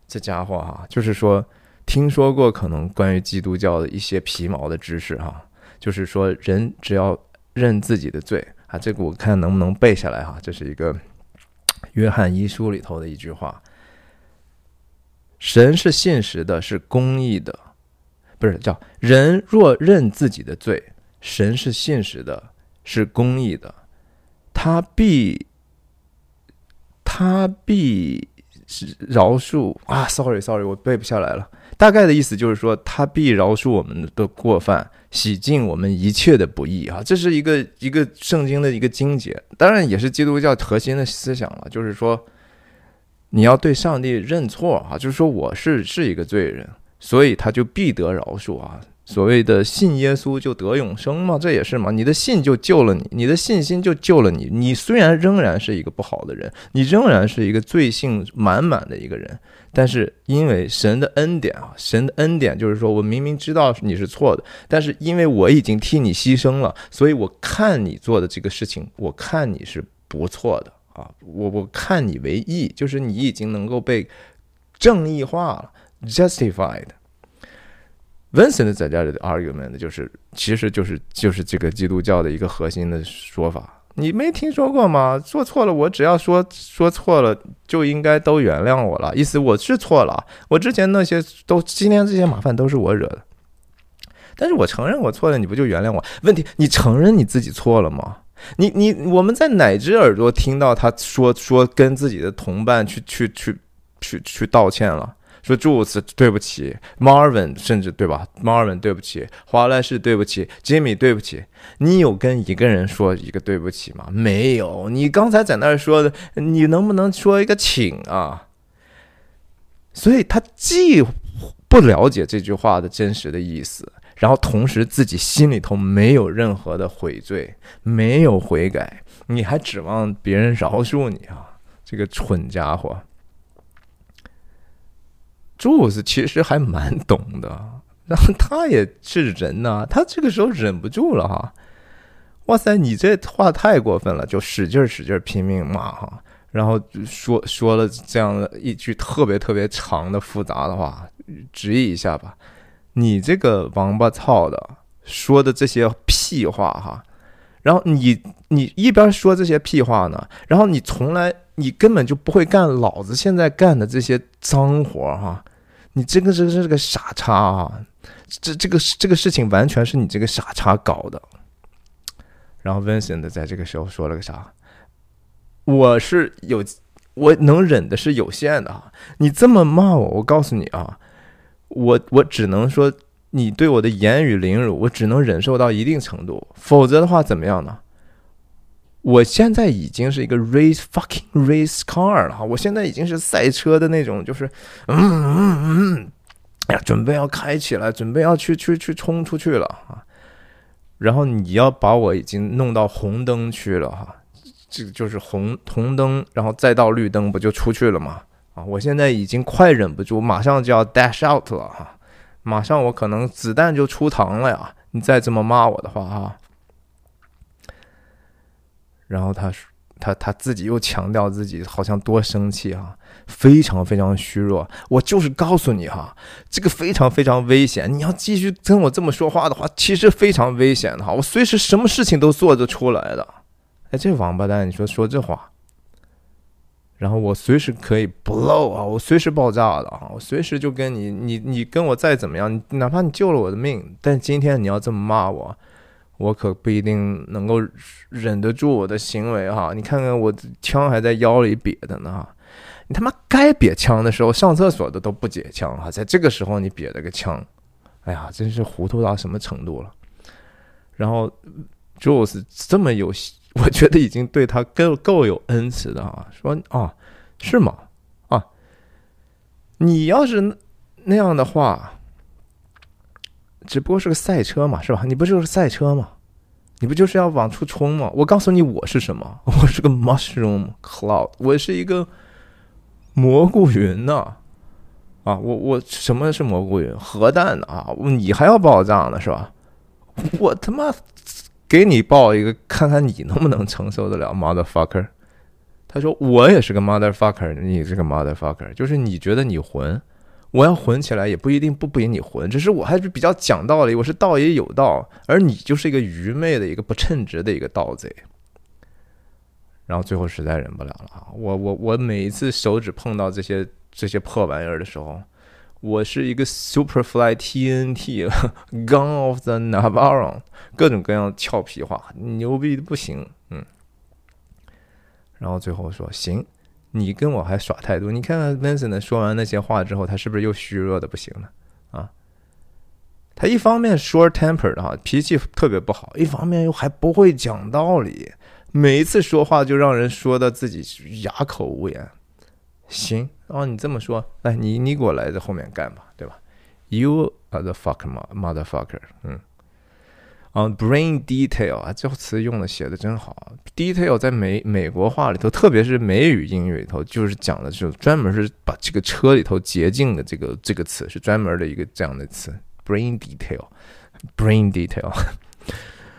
这家伙哈，就是说听说过可能关于基督教的一些皮毛的知识哈，就是说人只要认自己的罪啊，这个我看能不能背下来哈。这是一个约翰一书里头的一句话。神是信实的，是公义的，不是叫人若认自己的罪，神是信实的，是公义的，他必他必饶恕啊！Sorry Sorry，我背不下来了。大概的意思就是说，他必饶恕我们的过犯，洗净我们一切的不义啊！这是一个一个圣经的一个经解，当然也是基督教核心的思想了，就是说。你要对上帝认错啊，就是说我是是一个罪人，所以他就必得饶恕啊。所谓的信耶稣就得永生嘛，这也是嘛。你的信就救了你，你的信心就救了你。你虽然仍然是一个不好的人，你仍然是一个罪性满满的一个人，但是因为神的恩典啊，神的恩典就是说我明明知道你是错的，但是因为我已经替你牺牲了，所以我看你做的这个事情，我看你是不错的。啊，我我看你为义，就是你已经能够被正义化了，justified。Vincent 在这里的 argument 就是，其实就是就是这个基督教的一个核心的说法。你没听说过吗？做错了，我只要说说错了，就应该都原谅我了。意思我是错了，我之前那些都今天这些麻烦都是我惹的，但是我承认我错了，你不就原谅我？问题，你承认你自己错了吗？你你我们在哪只耳朵听到他说说跟自己的同伴去去去去去道歉了？说朱斯对不起，Marvin 甚至对吧？Marvin 对不起，华莱士对不起，Jimmy 对不起。你有跟一个人说一个对不起吗？没有。你刚才在那儿说的，你能不能说一个请啊？所以他既不了解这句话的真实的意思。然后同时自己心里头没有任何的悔罪，没有悔改，你还指望别人饶恕你啊？这个蠢家伙！柱子其实还蛮懂的，然后他也是人呐，他这个时候忍不住了哈！哇塞，你这话太过分了，就使劲使劲拼命骂哈，然后说说了这样的一句特别特别长的复杂的话，直译一下吧。你这个王八操的说的这些屁话哈，然后你你一边说这些屁话呢，然后你从来你根本就不会干老子现在干的这些脏活哈，你这个是是个傻叉啊，这这个这个事情完全是你这个傻叉搞的。然后 Vincent 在这个时候说了个啥？我是有我能忍的是有限的哈，你这么骂我，我告诉你啊。我我只能说，你对我的言语凌辱，我只能忍受到一定程度，否则的话怎么样呢？我现在已经是一个 race fucking race car 了哈，我现在已经是赛车的那种，就是嗯嗯嗯，哎呀，准备要开起来，准备要去去去冲出去了啊！然后你要把我已经弄到红灯区了哈，这个就是红红灯，然后再到绿灯，不就出去了吗？啊！我现在已经快忍不住，马上就要 dash out 了哈！马上我可能子弹就出膛了呀！你再这么骂我的话哈，然后他说他他自己又强调自己好像多生气哈，非常非常虚弱。我就是告诉你哈，这个非常非常危险。你要继续跟我这么说话的话，其实非常危险的哈！我随时什么事情都做得出来的。哎，这王八蛋，你说说这话？然后我随时可以 blow 啊，我随时爆炸的啊，我随时就跟你，你你跟我再怎么样，哪怕你救了我的命，但今天你要这么骂我，我可不一定能够忍得住我的行为哈。你看看我枪还在腰里瘪的呢哈。你他妈该瘪枪的时候，上厕所的都不解枪哈，在这个时候你瘪了个枪，哎呀，真是糊涂到什么程度了。然后 Jules 这么有，我觉得已经对他够够有恩慈的啊，说啊，是吗？啊，你要是那样的话。只不过是个赛车嘛，是吧？你不就是赛车吗？你不就是要往出冲吗？我告诉你，我是什么？我是个 mushroom cloud，我是一个蘑菇云呐！啊，我我什么是蘑菇云？核弹啊！你还要爆炸呢，是吧？我他妈给你爆一个，看看你能不能承受得了，motherfucker！他说我也是个 motherfucker，你是个 motherfucker，就是你觉得你混。我要混起来也不一定不比你混，只是我还是比较讲道理，我是道也有道，而你就是一个愚昧的一个不称职的一个盗贼。然后最后实在忍不了了啊！我我我每一次手指碰到这些这些破玩意儿的时候，我是一个 Superfly TNT Gun of the Navarro，各种各样俏皮话，牛逼的不行，嗯。然后最后说行。你跟我还耍态度？你看看 Vincent 说完那些话之后，他是不是又虚弱的不行了？啊，他一方面 short temper 的哈，脾气特别不好，一方面又还不会讲道理，每一次说话就让人说的自己哑口无言。行，哦，你这么说，来，你你给我来在后面干吧，对吧？You are the fuck motherfucker，嗯。啊，brain detail 啊，这个词用的写的真好。detail 在美美国话里头，特别是美语英语里头，就是讲的就专门是把这个车里头洁净的这个这个词是专门的一个这样的词。brain detail，brain detail。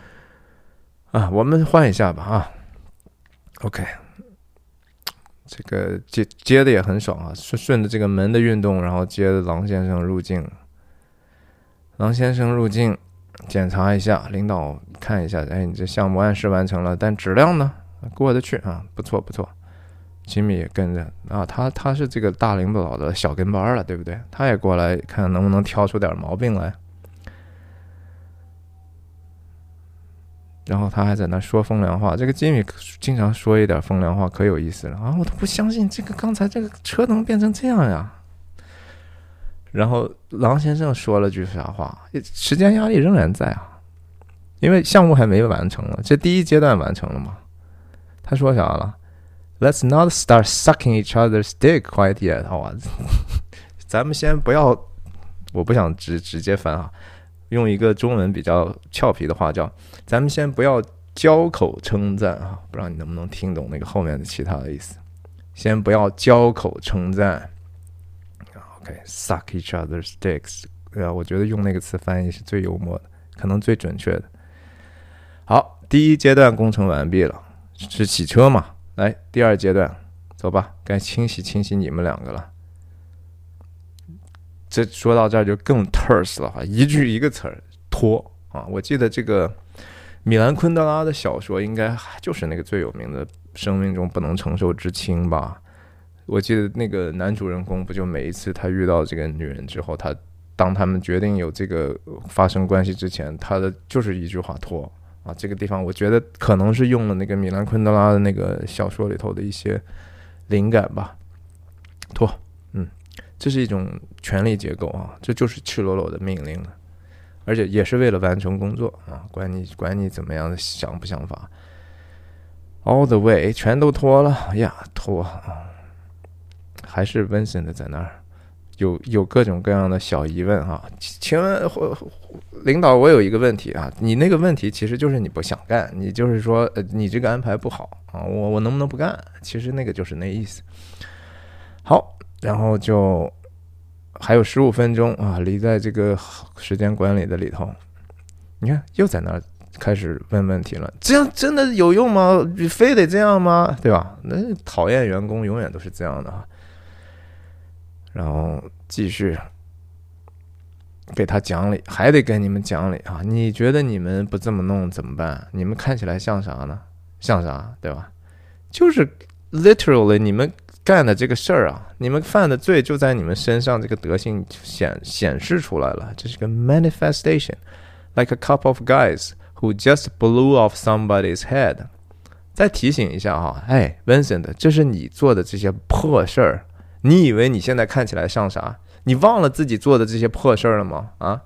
啊，我们换一下吧啊。OK，这个接接的也很爽啊，顺顺着这个门的运动，然后接着狼先生入境。狼先生入境。检查一下，领导看一下，哎，你这项目按时完成了，但质量呢，过得去啊，不错不错。吉米也跟着啊，他他是这个大领导的小跟班了，对不对？他也过来看能不能挑出点毛病来。然后他还在那说风凉话，这个吉米经常说一点风凉话，可有意思了啊！我都不相信这个刚才这个车能变成这样呀。然后狼先生说了句啥话？时间压力仍然在啊，因为项目还没完成呢。这第一阶段完成了吗？他说啥了？Let's not start sucking each other's dick quite yet。好吧，咱们先不要，我不想直直接翻啊，用一个中文比较俏皮的话叫，咱们先不要交口称赞啊，不知道你能不能听懂那个后面的其他的意思。先不要交口称赞。Suck each other's dicks，对啊，我觉得用那个词翻译是最幽默的，可能最准确的。好，第一阶段工程完毕了，是洗车嘛？来，第二阶段，走吧，该清洗清洗你们两个了。这说到这儿就更 terse 了哈，一句一个词儿，拖啊！我记得这个米兰昆德拉的小说，应该就是那个最有名的《生命中不能承受之轻》吧。我记得那个男主人公不就每一次他遇到这个女人之后，他当他们决定有这个发生关系之前，他的就是一句话拖啊。这个地方我觉得可能是用了那个米兰昆德拉的那个小说里头的一些灵感吧。拖，嗯，这是一种权力结构啊，这就是赤裸裸的命令了，而且也是为了完成工作啊，管你管你怎么样的想不想法，all the way 全都脱了呀，脱啊。还是 Vincent 在那儿，有有各种各样的小疑问哈。请问领导，我有一个问题啊，你那个问题其实就是你不想干，你就是说呃你这个安排不好啊，我我能不能不干？其实那个就是那意思。好，然后就还有十五分钟啊，离在这个时间管理的里头，你看又在那儿开始问问题了，这样真的有用吗？非得这样吗？对吧？那讨厌员工永远都是这样的啊。然后继续给他讲理，还得跟你们讲理啊！你觉得你们不这么弄怎么办？你们看起来像啥呢？像啥，对吧？就是 literally 你们干的这个事儿啊，你们犯的罪就在你们身上，这个德性显显示出来了。这是个 manifestation，like a couple of guys who just blew off somebody's head。再提醒一下哈，哎，Vincent，这是你做的这些破事儿，你以为你现在看起来像啥？你忘了自己做的这些破事儿了吗？啊？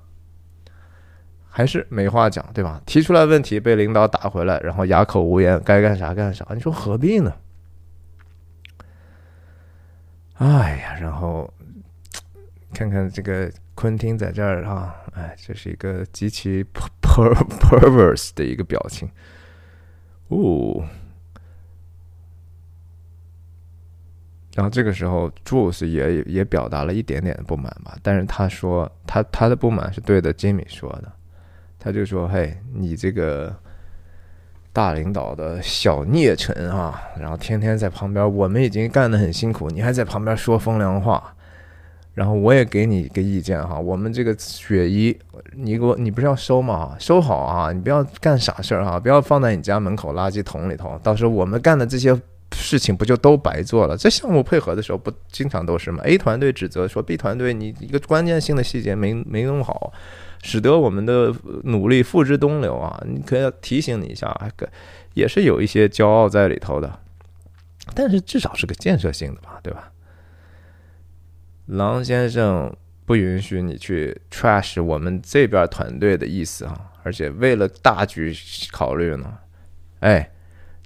还是没话讲，对吧？提出来问题被领导打回来，然后哑口无言，该干啥干啥。你说何必呢？哎呀，然后 看看这个昆汀在这儿啊，哎，这是一个极其 per perverse 的一个表情，哦。然后这个时候，Jules 也也表达了一点点的不满吧，但是他说他他的不满是对的，Jimmy 说的，他就说：“嘿，你这个大领导的小孽臣啊，然后天天在旁边，我们已经干得很辛苦，你还在旁边说风凉话，然后我也给你一个意见哈，我们这个雪衣，你给我你不是要收吗？收好啊，你不要干傻事儿啊，不要放在你家门口垃圾桶里头，到时候我们干的这些。”事情不就都白做了？这项目配合的时候不经常都是吗？A 团队指责说 B 团队你一个关键性的细节没没弄好，使得我们的努力付之东流啊！你可要提醒你一下啊，也是有一些骄傲在里头的，但是至少是个建设性的吧，对吧？狼先生不允许你去 trash 我们这边团队的意思啊，而且为了大局考虑呢，哎，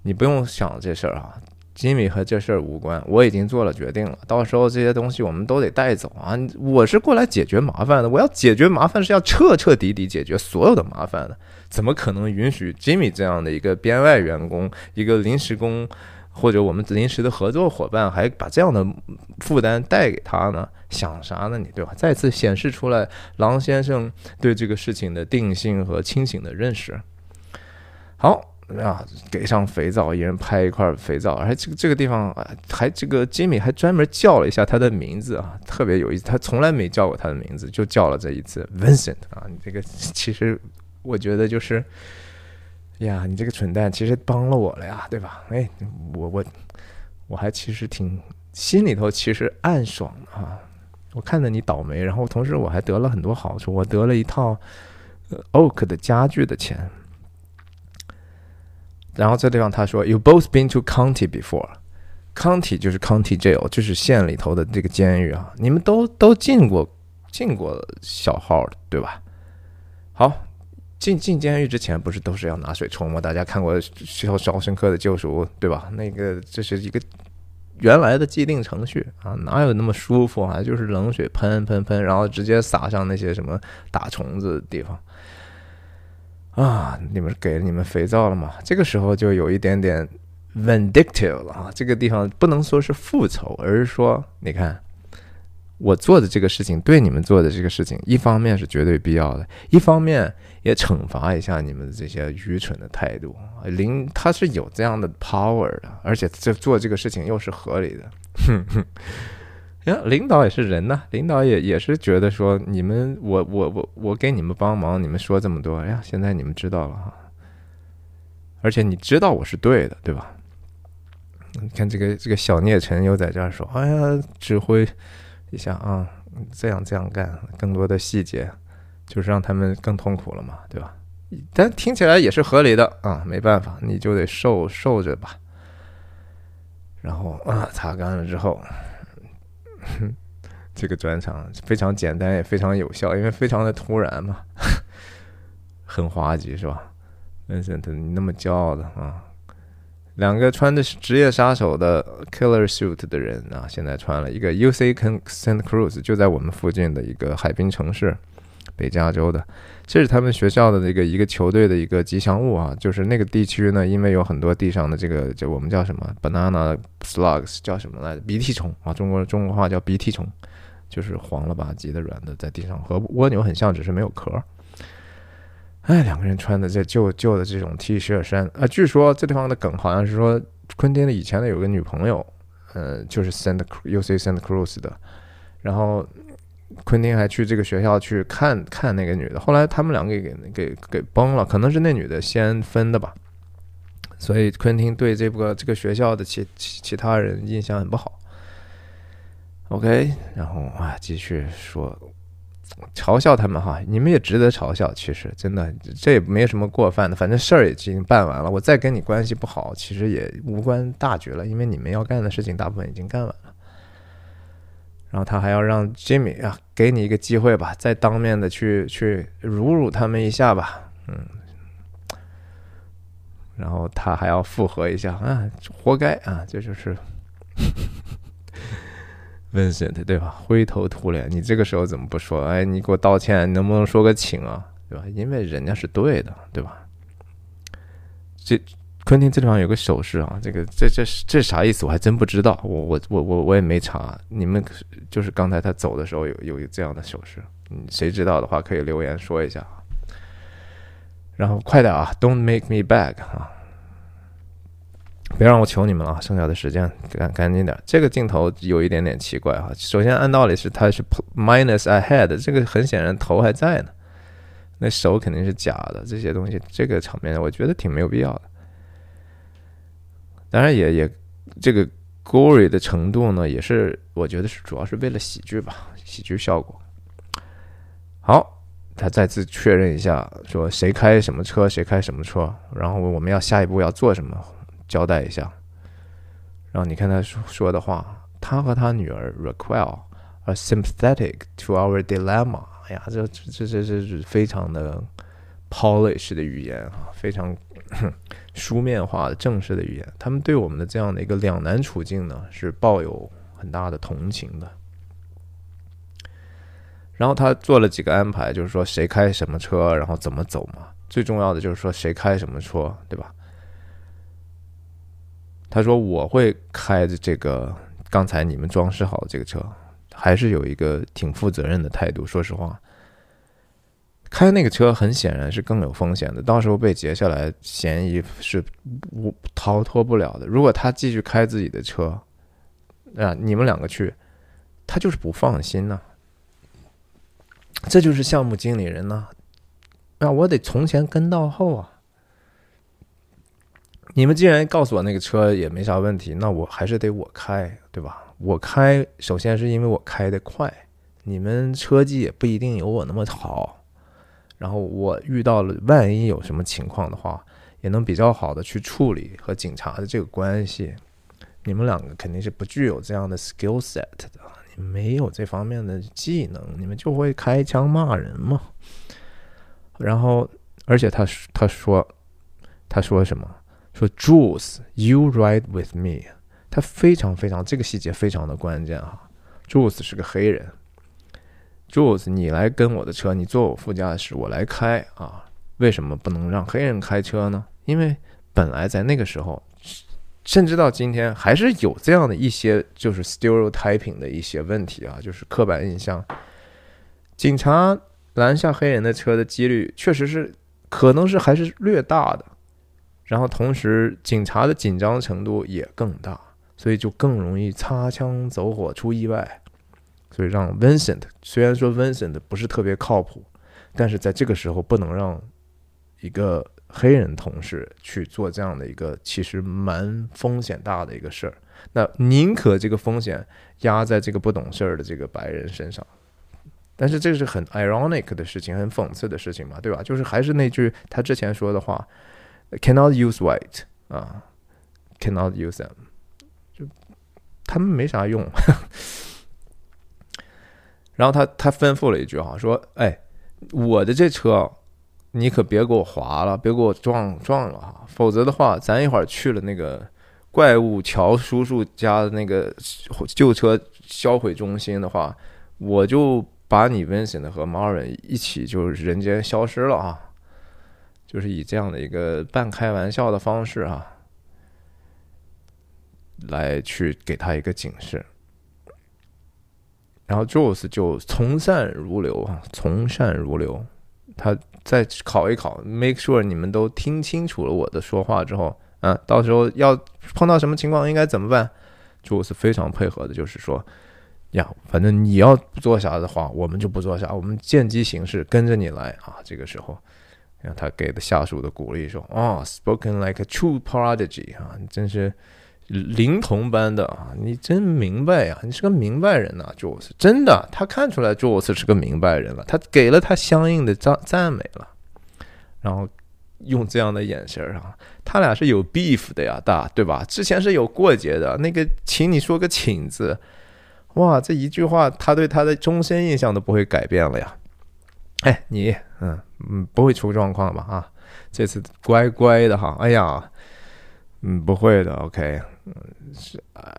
你不用想这事儿啊。吉米和这事儿无关，我已经做了决定了。到时候这些东西我们都得带走啊！我是过来解决麻烦的，我要解决麻烦是要彻彻底底解决所有的麻烦的，怎么可能允许吉米这样的一个编外员工、一个临时工或者我们临时的合作伙伴，还把这样的负担带给他呢？想啥呢你对吧？再次显示出来狼先生对这个事情的定性和清醒的认识。好。啊，给上肥皂，一人拍一块肥皂，而且这个这个地方，还这个吉米还专门叫了一下他的名字啊，特别有意思，他从来没叫过他的名字，就叫了这一次，Vincent 啊，你这个其实我觉得就是呀，你这个蠢蛋其实帮了我了呀，对吧？哎，我我我还其实挺心里头其实暗爽啊，我看着你倒霉，然后同时我还得了很多好处，我得了一套 Oak 的家具的钱。然后这地方他说，You both been to county before. County 就是 county jail，就是县里头的这个监狱啊。你们都都进过进过小号的，对吧？好，进进监狱之前不是都是要拿水冲吗？大家看过《肖肖申克的救赎》，对吧？那个这是一个原来的既定程序啊，哪有那么舒服啊？就是冷水喷喷喷，然后直接撒上那些什么打虫子的地方。啊！你们给了你们肥皂了吗？这个时候就有一点点 vindictive 了啊！这个地方不能说是复仇，而是说，你看我做的这个事情，对你们做的这个事情，一方面是绝对必要的，一方面也惩罚一下你们的这些愚蠢的态度。领他是有这样的 power 的，而且这做这个事情又是合理的。哼哼。呀，领导也是人呐，领导也也是觉得说你们，我我我我给你们帮忙，你们说这么多，哎呀，现在你们知道了哈，而且你知道我是对的，对吧？你看这个这个小聂晨又在这儿说，哎呀，指挥一下啊，这样这样干，更多的细节就是让他们更痛苦了嘛，对吧？但听起来也是合理的啊，没办法，你就得受受着吧。然后啊，擦干了之后。哼 这个专场非常简单，也非常有效，因为非常的突然嘛，很滑稽，是吧？Vincent，你那么骄傲的啊，两个穿的是职业杀手的 killer suit 的人啊，现在穿了一个 UC Santa Cruz，就在我们附近的一个海滨城市，北加州的。这是他们学校的这个一个球队的一个吉祥物啊，就是那个地区呢，因为有很多地上的这个，就我们叫什么 banana slugs，叫什么来着？鼻涕虫啊，中国中国话叫鼻涕虫，就是黄了吧唧的软的，在地上和蜗牛很像，只是没有壳。哎，两个人穿的这旧旧的这种 T 恤衫啊，据说这地方的梗好像是说，昆汀的以前的有个女朋友，呃，就是 Santa UC Santa Cruz 的，然后。昆汀还去这个学校去看看那个女的，后来他们两个给给给崩了，可能是那女的先分的吧。所以昆汀对这个这个学校的其其其他人印象很不好。OK，然后啊，继续说，嘲笑他们哈，你们也值得嘲笑。其实真的，这也没什么过分的，反正事儿已经办完了。我再跟你关系不好，其实也无关大局了，因为你们要干的事情大部分已经干完了。然后他还要让 Jimmy 啊，给你一个机会吧，再当面的去去辱辱他们一下吧，嗯。然后他还要复合一下啊，活该啊，这就是 Vincent 对吧？灰头土脸，你这个时候怎么不说？哎，你给我道歉，能不能说个请啊？对吧？因为人家是对的，对吧？这昆汀这地方有个手势啊，这个这这这啥意思？我还真不知道，我我我我我也没查。你们就是刚才他走的时候有有这样的手势，嗯，谁知道的话可以留言说一下。然后快点啊，Don't make me beg 啊！别让我求你们了，剩下的时间赶赶紧点。这个镜头有一点点奇怪哈。首先按道理是它是 minus ahead，这个很显然头还在呢，那手肯定是假的。这些东西，这个场面我觉得挺没有必要的。当然也也这个 gory 的程度呢，也是我觉得是主要是为了喜剧吧，喜剧效果。好。他再次确认一下，说谁开什么车，谁开什么车，然后我们要下一步要做什么，交代一下。然后你看他说说的话，他和他女儿 Raquel are sympathetic to our dilemma。哎呀，这这这这是非常的 polish 的语言啊，非常书面化的正式的语言。他们对我们的这样的一个两难处境呢，是抱有很大的同情的。然后他做了几个安排，就是说谁开什么车，然后怎么走嘛。最重要的就是说谁开什么车，对吧？他说我会开着这个刚才你们装饰好的这个车，还是有一个挺负责任的态度。说实话，开那个车很显然是更有风险的，到时候被截下来，嫌疑是无逃脱不了的。如果他继续开自己的车，啊，你们两个去，他就是不放心呢。这就是项目经理人呢，那我得从前跟到后啊。你们既然告诉我那个车也没啥问题，那我还是得我开，对吧？我开，首先是因为我开的快，你们车技也不一定有我那么好。然后我遇到了万一有什么情况的话，也能比较好的去处理和警察的这个关系。你们两个肯定是不具有这样的 skill set 的。你没有这方面的技能，你们就会开枪骂人嘛？然后，而且他他说他说什么？说 Jules，you ride with me。他非常非常这个细节非常的关键啊。Jules 是个黑人，Jules 你来跟我的车，你坐我副驾驶，我来开啊？为什么不能让黑人开车呢？因为本来在那个时候。甚至到今天还是有这样的一些就是 stereotyping 的一些问题啊，就是刻板印象。警察拦下黑人的车的几率确实是可能是还是略大的，然后同时警察的紧张程度也更大，所以就更容易擦枪走火出意外。所以让 Vincent 虽然说 Vincent 不是特别靠谱，但是在这个时候不能让一个。黑人同事去做这样的一个其实蛮风险大的一个事儿，那宁可这个风险压在这个不懂事儿的这个白人身上，但是这是很 ironic 的事情，很讽刺的事情嘛，对吧？就是还是那句他之前说的话，cannot use white 啊，cannot use them，就他们没啥用。然后他他吩咐了一句哈，说：“哎，我的这车。”你可别给我划了，别给我撞撞了哈，否则的话，咱一会儿去了那个怪物乔叔叔家的那个旧车销毁中心的话，我就把你 Vincent 和 Marin 一起就是人间消失了啊！就是以这样的一个半开玩笑的方式啊，来去给他一个警示。然后 Jules 就从善如流啊，从善如流，他。再考一考，make sure 你们都听清楚了我的说话之后，啊，到时候要碰到什么情况应该怎么办？就我是非常配合的，就是说，呀，反正你要不做啥的话，我们就不做啥，我们见机行事，跟着你来啊。这个时候，让他给的下属的鼓励说，哦，spoken like a true prodigy 啊，真是灵童般的啊，你真明白呀、你是个明白人呐、j u l e s 真的，他看出来 Jules 是个明白人了，他给了他相应的赞赞美了，然后用这样的眼神啊，他俩是有 beef 的呀，大对吧？之前是有过节的，那个请你说个请字，哇，这一句话他对他的终身印象都不会改变了呀。哎，你嗯嗯不会出状况吧？啊，这次乖乖的哈，哎呀，嗯不会的，OK，嗯是啊。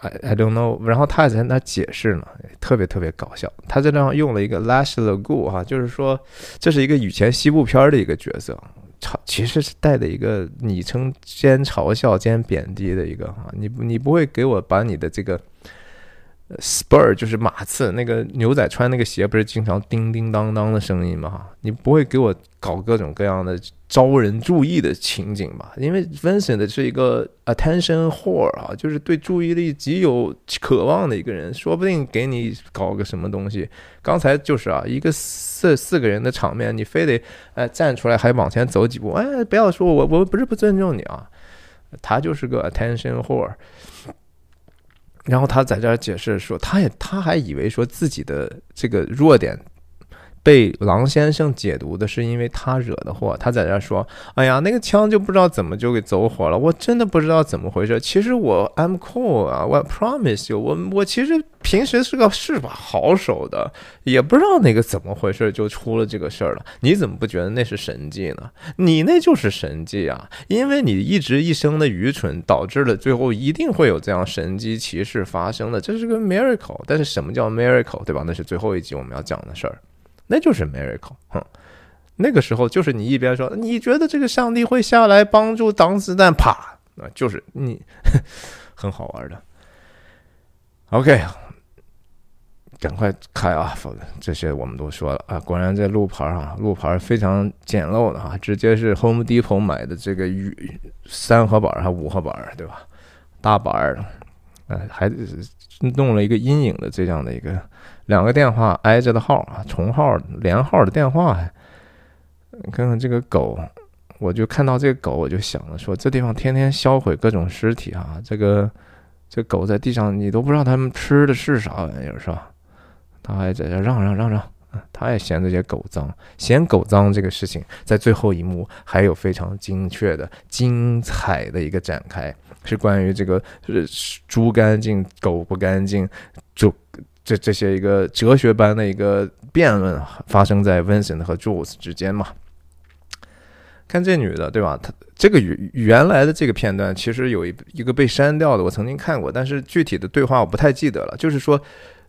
I I don't know，然后他也在那解释呢，特别特别搞笑。他在这上用了一个 Lash the Goo 哈，就是说这是一个以前西部片的一个角色，嘲其实是带的一个昵称兼嘲笑兼贬低的一个哈，你你不会给我把你的这个 spur 就是马刺那个牛仔穿那个鞋不是经常叮叮当当的声音吗？你不会给我搞各种各样的招人注意的情景吧？因为 Vincent 是一个 attention whore 啊，就是对注意力极有渴望的一个人，说不定给你搞个什么东西。刚才就是啊，一个四四个人的场面，你非得哎站出来还往前走几步，哎，不要说我我不是不尊重你啊，他就是个 attention whore。然后他在这儿解释说，他也他还以为说自己的这个弱点被狼先生解读的是因为他惹的祸。他在这说：“哎呀，那个枪就不知道怎么就给走火了，我真的不知道怎么回事。其实我 I'm cool 啊，我 promise you，我我其实平时是个是把好手的，也不知道那个怎么回事就出了这个事儿了。你怎么不觉得那是神迹呢？你那就是神迹啊，因为你一直一生的愚蠢，导致了最后一定会有这样神迹奇事发生的，这是个 miracle。但是什么叫 miracle，对吧？那是最后一集我们要讲的事儿。”那就是 miracle，哼，那个时候就是你一边说你觉得这个上帝会下来帮助挡子弹，啪，啊，就是你 很好玩的。OK，赶快开啊，否则这些我们都说了啊。果然这路牌啊，路牌非常简陋的啊，直接是 Home Depot 买的这个雨三合板还五合板，对吧？大板儿，呃，还弄了一个阴影的这样的一个。两个电话挨着的号啊，重号连号的电话。看看这个狗，我就看到这个狗，我就想了说，这地方天天销毁各种尸体啊，这个这狗在地上，你都不知道它们吃的是啥玩意儿，是吧？他还在这让让让让，他也嫌这些狗脏，嫌狗脏这个事情，在最后一幕还有非常精确的、精彩的一个展开，是关于这个是猪干净，狗不干净，就。这这些一个哲学般的一个辩论发生在 Vincent 和 Jules 之间嘛？看这女的对吧？她这个原原来的这个片段其实有一一个被删掉的，我曾经看过，但是具体的对话我不太记得了。就是说，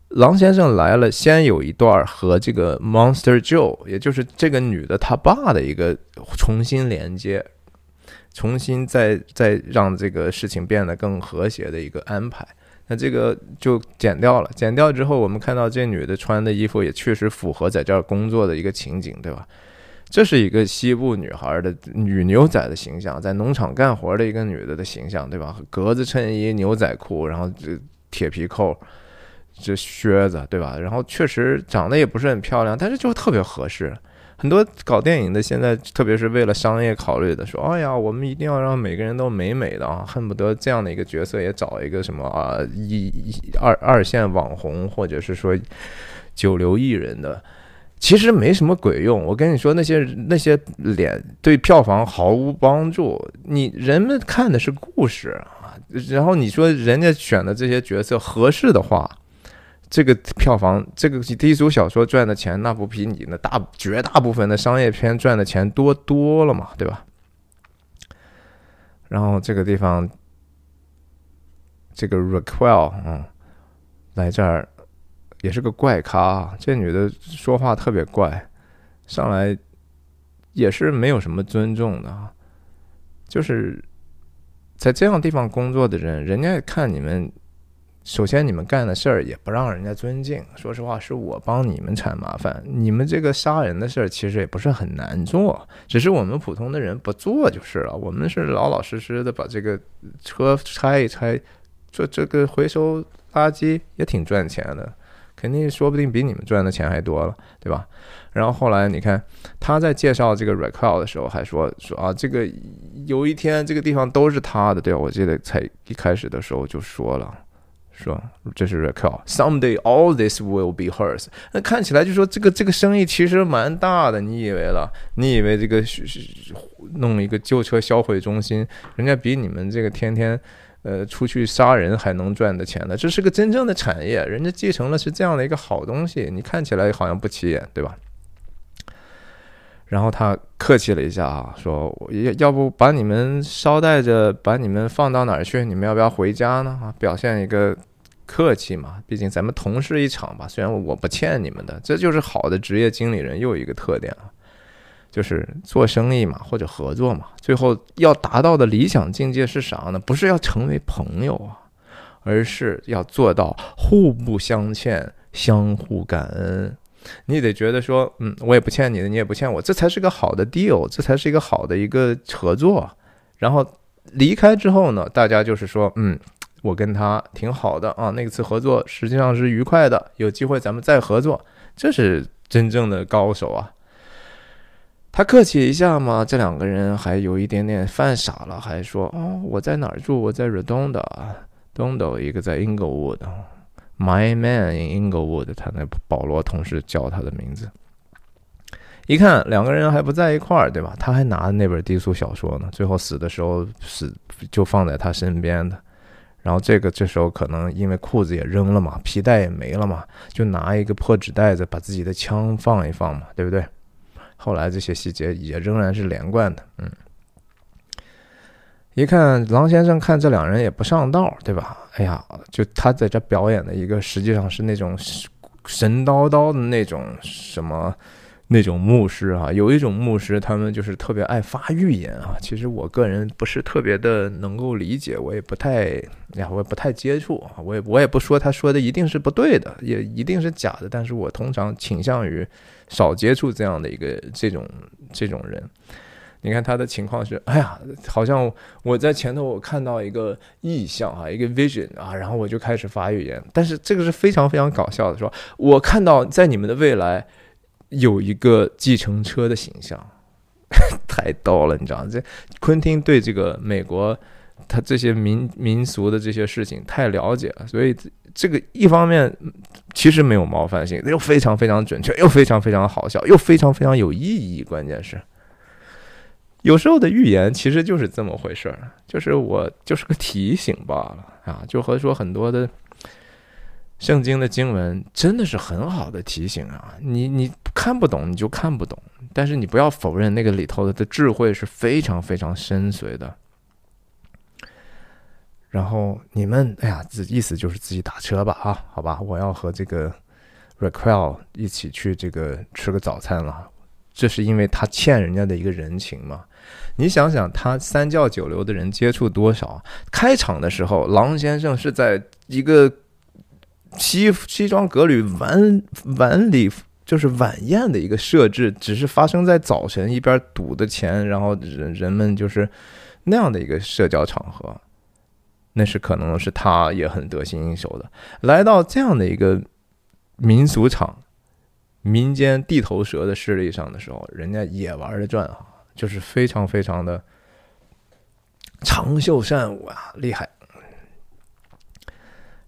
狼先生来了，先有一段和这个 Monster Joe，也就是这个女的她爸的一个重新连接，重新再再让这个事情变得更和谐的一个安排。那这个就剪掉了，剪掉之后，我们看到这女的穿的衣服也确实符合在这儿工作的一个情景，对吧？这是一个西部女孩的女牛仔的形象，在农场干活的一个女的的形象，对吧？格子衬衣、牛仔裤，然后这铁皮扣，这靴子，对吧？然后确实长得也不是很漂亮，但是就特别合适。很多搞电影的现在，特别是为了商业考虑的，说：“哎呀，我们一定要让每个人都美美的啊，恨不得这样的一个角色也找一个什么啊一一二二线网红，或者是说九流艺人的，其实没什么鬼用。我跟你说，那些那些脸对票房毫无帮助。你人们看的是故事啊，然后你说人家选的这些角色合适的话。”这个票房，这个低俗小说赚的钱，那不比你那大绝大部分的商业片赚的钱多多了嘛，对吧？然后这个地方，这个 Raquel，嗯，来这儿也是个怪咖，这女的说话特别怪，上来也是没有什么尊重的，就是在这样地方工作的人，人家看你们。首先，你们干的事儿也不让人家尊敬。说实话，是我帮你们铲麻烦。你们这个杀人的事儿其实也不是很难做，只是我们普通的人不做就是了。我们是老老实实的把这个车拆一拆，做这个回收垃圾也挺赚钱的。肯定说不定比你们赚的钱还多了，对吧？然后后来你看他在介绍这个 Recall 的时候，还说说啊，这个有一天这个地方都是他的，对吧？我记得才一开始的时候就说了。说这是 Raquel。Someday all this will be hers。那看起来就说这个这个生意其实蛮大的，你以为了？你以为这个弄一个旧车销毁中心，人家比你们这个天天呃出去杀人还能赚的钱呢？这是个真正的产业，人家继承了是这样的一个好东西。你看起来好像不起眼，对吧？然后他客气了一下啊，说要要不把你们捎带着把你们放到哪儿去？你们要不要回家呢？啊，表现一个。客气嘛，毕竟咱们同事一场吧。虽然我不欠你们的，这就是好的职业经理人又一个特点啊，就是做生意嘛，或者合作嘛，最后要达到的理想境界是啥呢？不是要成为朋友啊，而是要做到互不相欠，相互感恩。你得觉得说，嗯，我也不欠你的，你也不欠我，这才是个好的 deal，这才是一个好的一个合作。然后离开之后呢，大家就是说，嗯。我跟他挺好的啊，那次合作实际上是愉快的，有机会咱们再合作，这是真正的高手啊。他客气一下嘛，这两个人还有一点点犯傻了，还说哦，我在哪儿住？我在 Redondo，Redondo 一个在 Inglewood，My man in Inglewood，他那保罗同事叫他的名字。一看两个人还不在一块儿，对吧？他还拿着那本低俗小说呢，最后死的时候死就放在他身边的。然后这个这时候可能因为裤子也扔了嘛，皮带也没了嘛，就拿一个破纸袋子把自己的枪放一放嘛，对不对？后来这些细节也仍然是连贯的，嗯。一看狼先生看这两人也不上道，对吧？哎呀，就他在这表演的一个实际上是那种神叨叨的那种什么。那种牧师啊，有一种牧师，他们就是特别爱发预言啊。其实我个人不是特别的能够理解，我也不太呀，我也不太接触啊。我也我也不说他说的一定是不对的，也一定是假的。但是我通常倾向于少接触这样的一个这种这种人。你看他的情况是，哎呀，好像我在前头我看到一个意象啊，一个 vision 啊，然后我就开始发预言。但是这个是非常非常搞笑的，说我看到在你们的未来。有一个计程车的形象，太逗了，你知道这昆汀对这个美国他这些民民俗的这些事情太了解了，所以这个一方面其实没有冒犯性，又非常非常准确，又非常非常好笑，又非常非常有意义。关键是，有时候的预言其实就是这么回事儿，就是我就是个提醒罢了啊，就和说很多的。圣经的经文真的是很好的提醒啊！你你看不懂你就看不懂，但是你不要否认那个里头的智慧是非常非常深邃的。然后你们，哎呀，这意思就是自己打车吧，啊，好吧，我要和这个 Raquel 一起去这个吃个早餐了，这是因为他欠人家的一个人情嘛。你想想，他三教九流的人接触多少？开场的时候，狼先生是在一个。西西装革履晚晚礼就是晚宴的一个设置，只是发生在早晨，一边赌的钱，然后人人们就是那样的一个社交场合，那是可能是他也很得心应手的。来到这样的一个民俗场、民间地头蛇的势力上的时候，人家也玩的转啊，就是非常非常的长袖善舞啊，厉害。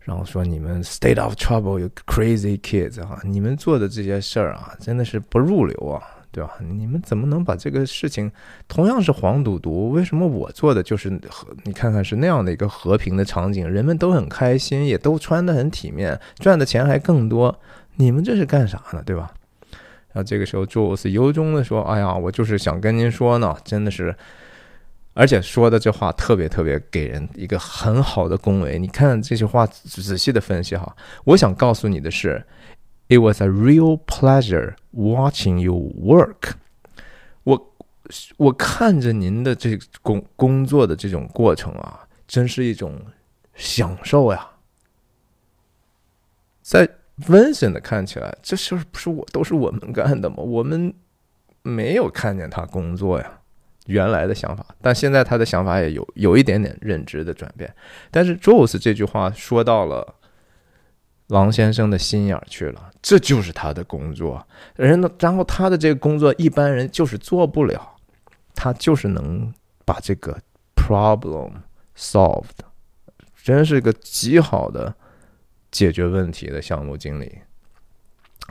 然后说你们 state of Trouble，you crazy kids 哈，你们做的这些事儿啊，真的是不入流啊，对吧？你们怎么能把这个事情，同样是黄赌毒，为什么我做的就是和你看看是那样的一个和平的场景，人们都很开心，也都穿的很体面，赚的钱还更多，你们这是干啥呢，对吧？然后这个时候 Jules 由衷的说：“哎呀，我就是想跟您说呢，真的是。”而且说的这话特别特别给人一个很好的恭维。你看这句话仔细的分析哈，我想告诉你的是，It was a real pleasure watching you work。我我看着您的这工工作的这种过程啊，真是一种享受呀。在 Vincent 看起来，这事儿不是我都是我们干的吗？我们没有看见他工作呀。原来的想法，但现在他的想法也有有一点点认知的转变。但是 Jules 这句话说到了王先生的心眼儿去了，这就是他的工作。人，然后他的这个工作一般人就是做不了，他就是能把这个 problem solved，真是个极好的解决问题的项目经理，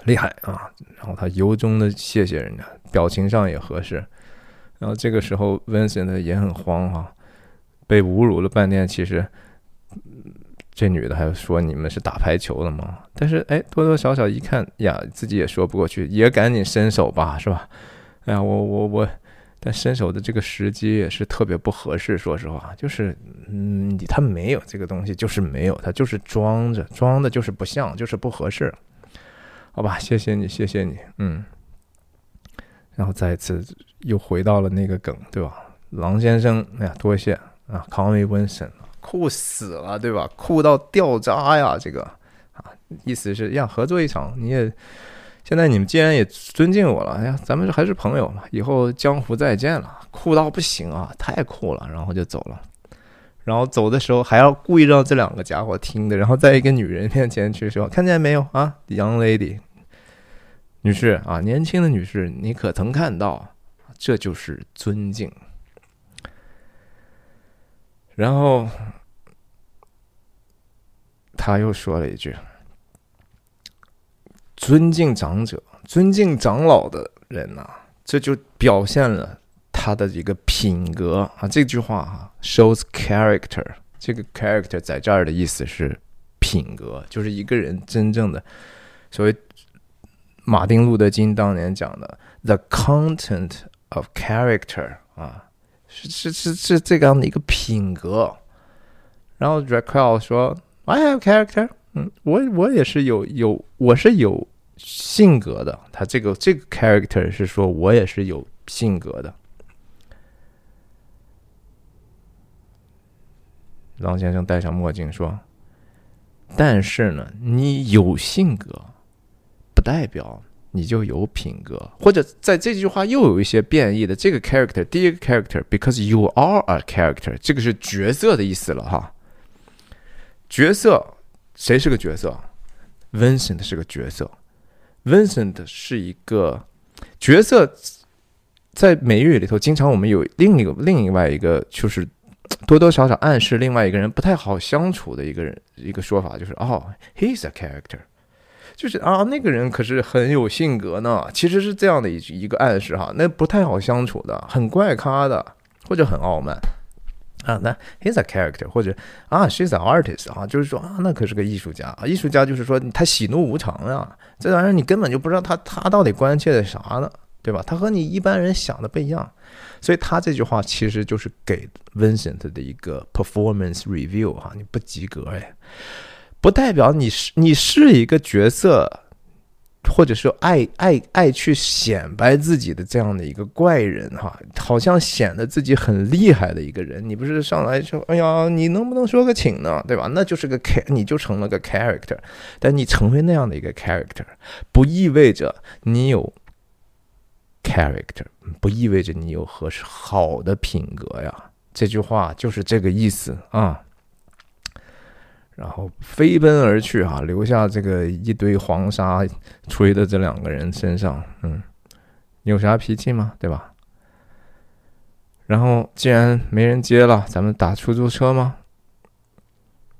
厉害啊！然后他由衷的谢谢人家，表情上也合适。然后这个时候，Vincent 也很慌哈、被侮辱了半天。其实，这女的还说你们是打排球的吗？但是哎，多多少少一看呀，自己也说不过去，也赶紧伸手吧，是吧？哎呀，我我我，但伸手的这个时机也是特别不合适。说实话，就是嗯，他没有这个东西，就是没有，他就是装着，装的就是不像，就是不合适。好吧，谢谢你，谢谢你，嗯。然后再一次又回到了那个梗，对吧？郎先生，哎呀，多谢啊，Call me Vincent，酷死了，对吧？酷到掉渣呀，这个啊，意思是呀，合作一场，你也现在你们既然也尊敬我了，哎呀，咱们还是朋友嘛，以后江湖再见了，酷到不行啊，太酷了，然后就走了。然后走的时候还要故意让这两个家伙听的，然后在一个女人面前去说：“看见没有啊，Young Lady，女士啊，年轻的女士，你可曾看到？这就是尊敬。”然后他又说了一句：“尊敬长者、尊敬长老的人呐、这就表现了他的一个品格啊。这句话啊，shows character。这个 character 在这儿的意思是品格，就是一个人真正的所谓马丁路德金当年讲的 the content of character 啊，是是是是这样的一个品格。然后 Raquel 说：“I have character。”嗯，我我也是有有我是有性格的。他这个这个 character 是说我也是有性格的。郎先生戴上墨镜说：“但是呢，你有性格，不代表你就有品格。或者在这句话又有一些变异的。这个 character，第一个 character，because you are a character，这个是角色的意思了哈。角色，谁是个角色？Vincent 是个角色。Vincent 是一个角色，在美语里头，经常我们有另一个另外一个就是。多多少少暗示另外一个人不太好相处的一个人一个说法，就是哦，he's a character，就是啊，那个人可是很有性格呢。其实是这样的一一个暗示哈，那不太好相处的，很怪咖的，或者很傲慢啊。那 he's a character，或者啊，she's an artist 啊，就是说啊，那可是个艺术家啊。艺术家就是说他喜怒无常呀，这玩意儿你根本就不知道他他到底关切的啥呢，对吧？他和你一般人想的不一样。所以他这句话其实就是给 Vincent 的一个 performance review 哈，你不及格哎，不代表你是你是一个角色，或者说爱爱爱去显摆自己的这样的一个怪人哈，好像显得自己很厉害的一个人，你不是上来说哎呀，你能不能说个请呢？对吧？那就是个开你就成了个 character，但你成为那样的一个 character，不意味着你有。character 不意味着你有合适好的品格呀，这句话就是这个意思啊。然后飞奔而去哈，留下这个一堆黄沙吹的这两个人身上，嗯，有啥脾气吗？对吧？然后既然没人接了，咱们打出租车吗？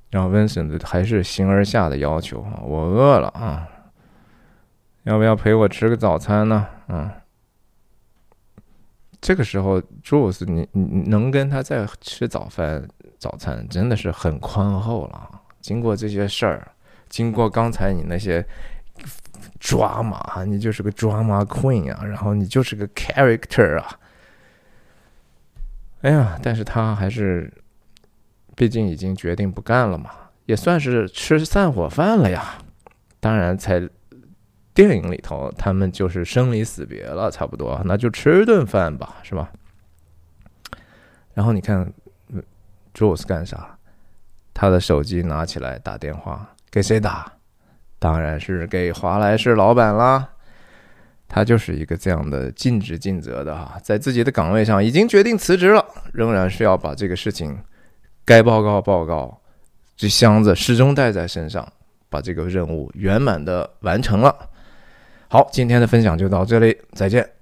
然后 Vincent 还是形而下的要求啊，我饿了啊，要不要陪我吃个早餐呢？嗯。这个时候，Jules，你你能跟他再吃早饭早餐，真的是很宽厚了。经过这些事儿，经过刚才你那些抓马，你就是个 drama queen 啊，然后你就是个 character 啊。哎呀，但是他还是，毕竟已经决定不干了嘛，也算是吃散伙饭了呀。当然在。电影里头，他们就是生离死别了，差不多，那就吃顿饭吧，是吧？然后你看，Jules 干啥？他的手机拿起来打电话，给谁打？当然是给华莱士老板啦。他就是一个这样的尽职尽责的哈，在自己的岗位上已经决定辞职了，仍然是要把这个事情该报告报告，这箱子始终带在身上。把这个任务圆满的完成了。好，今天的分享就到这里，再见。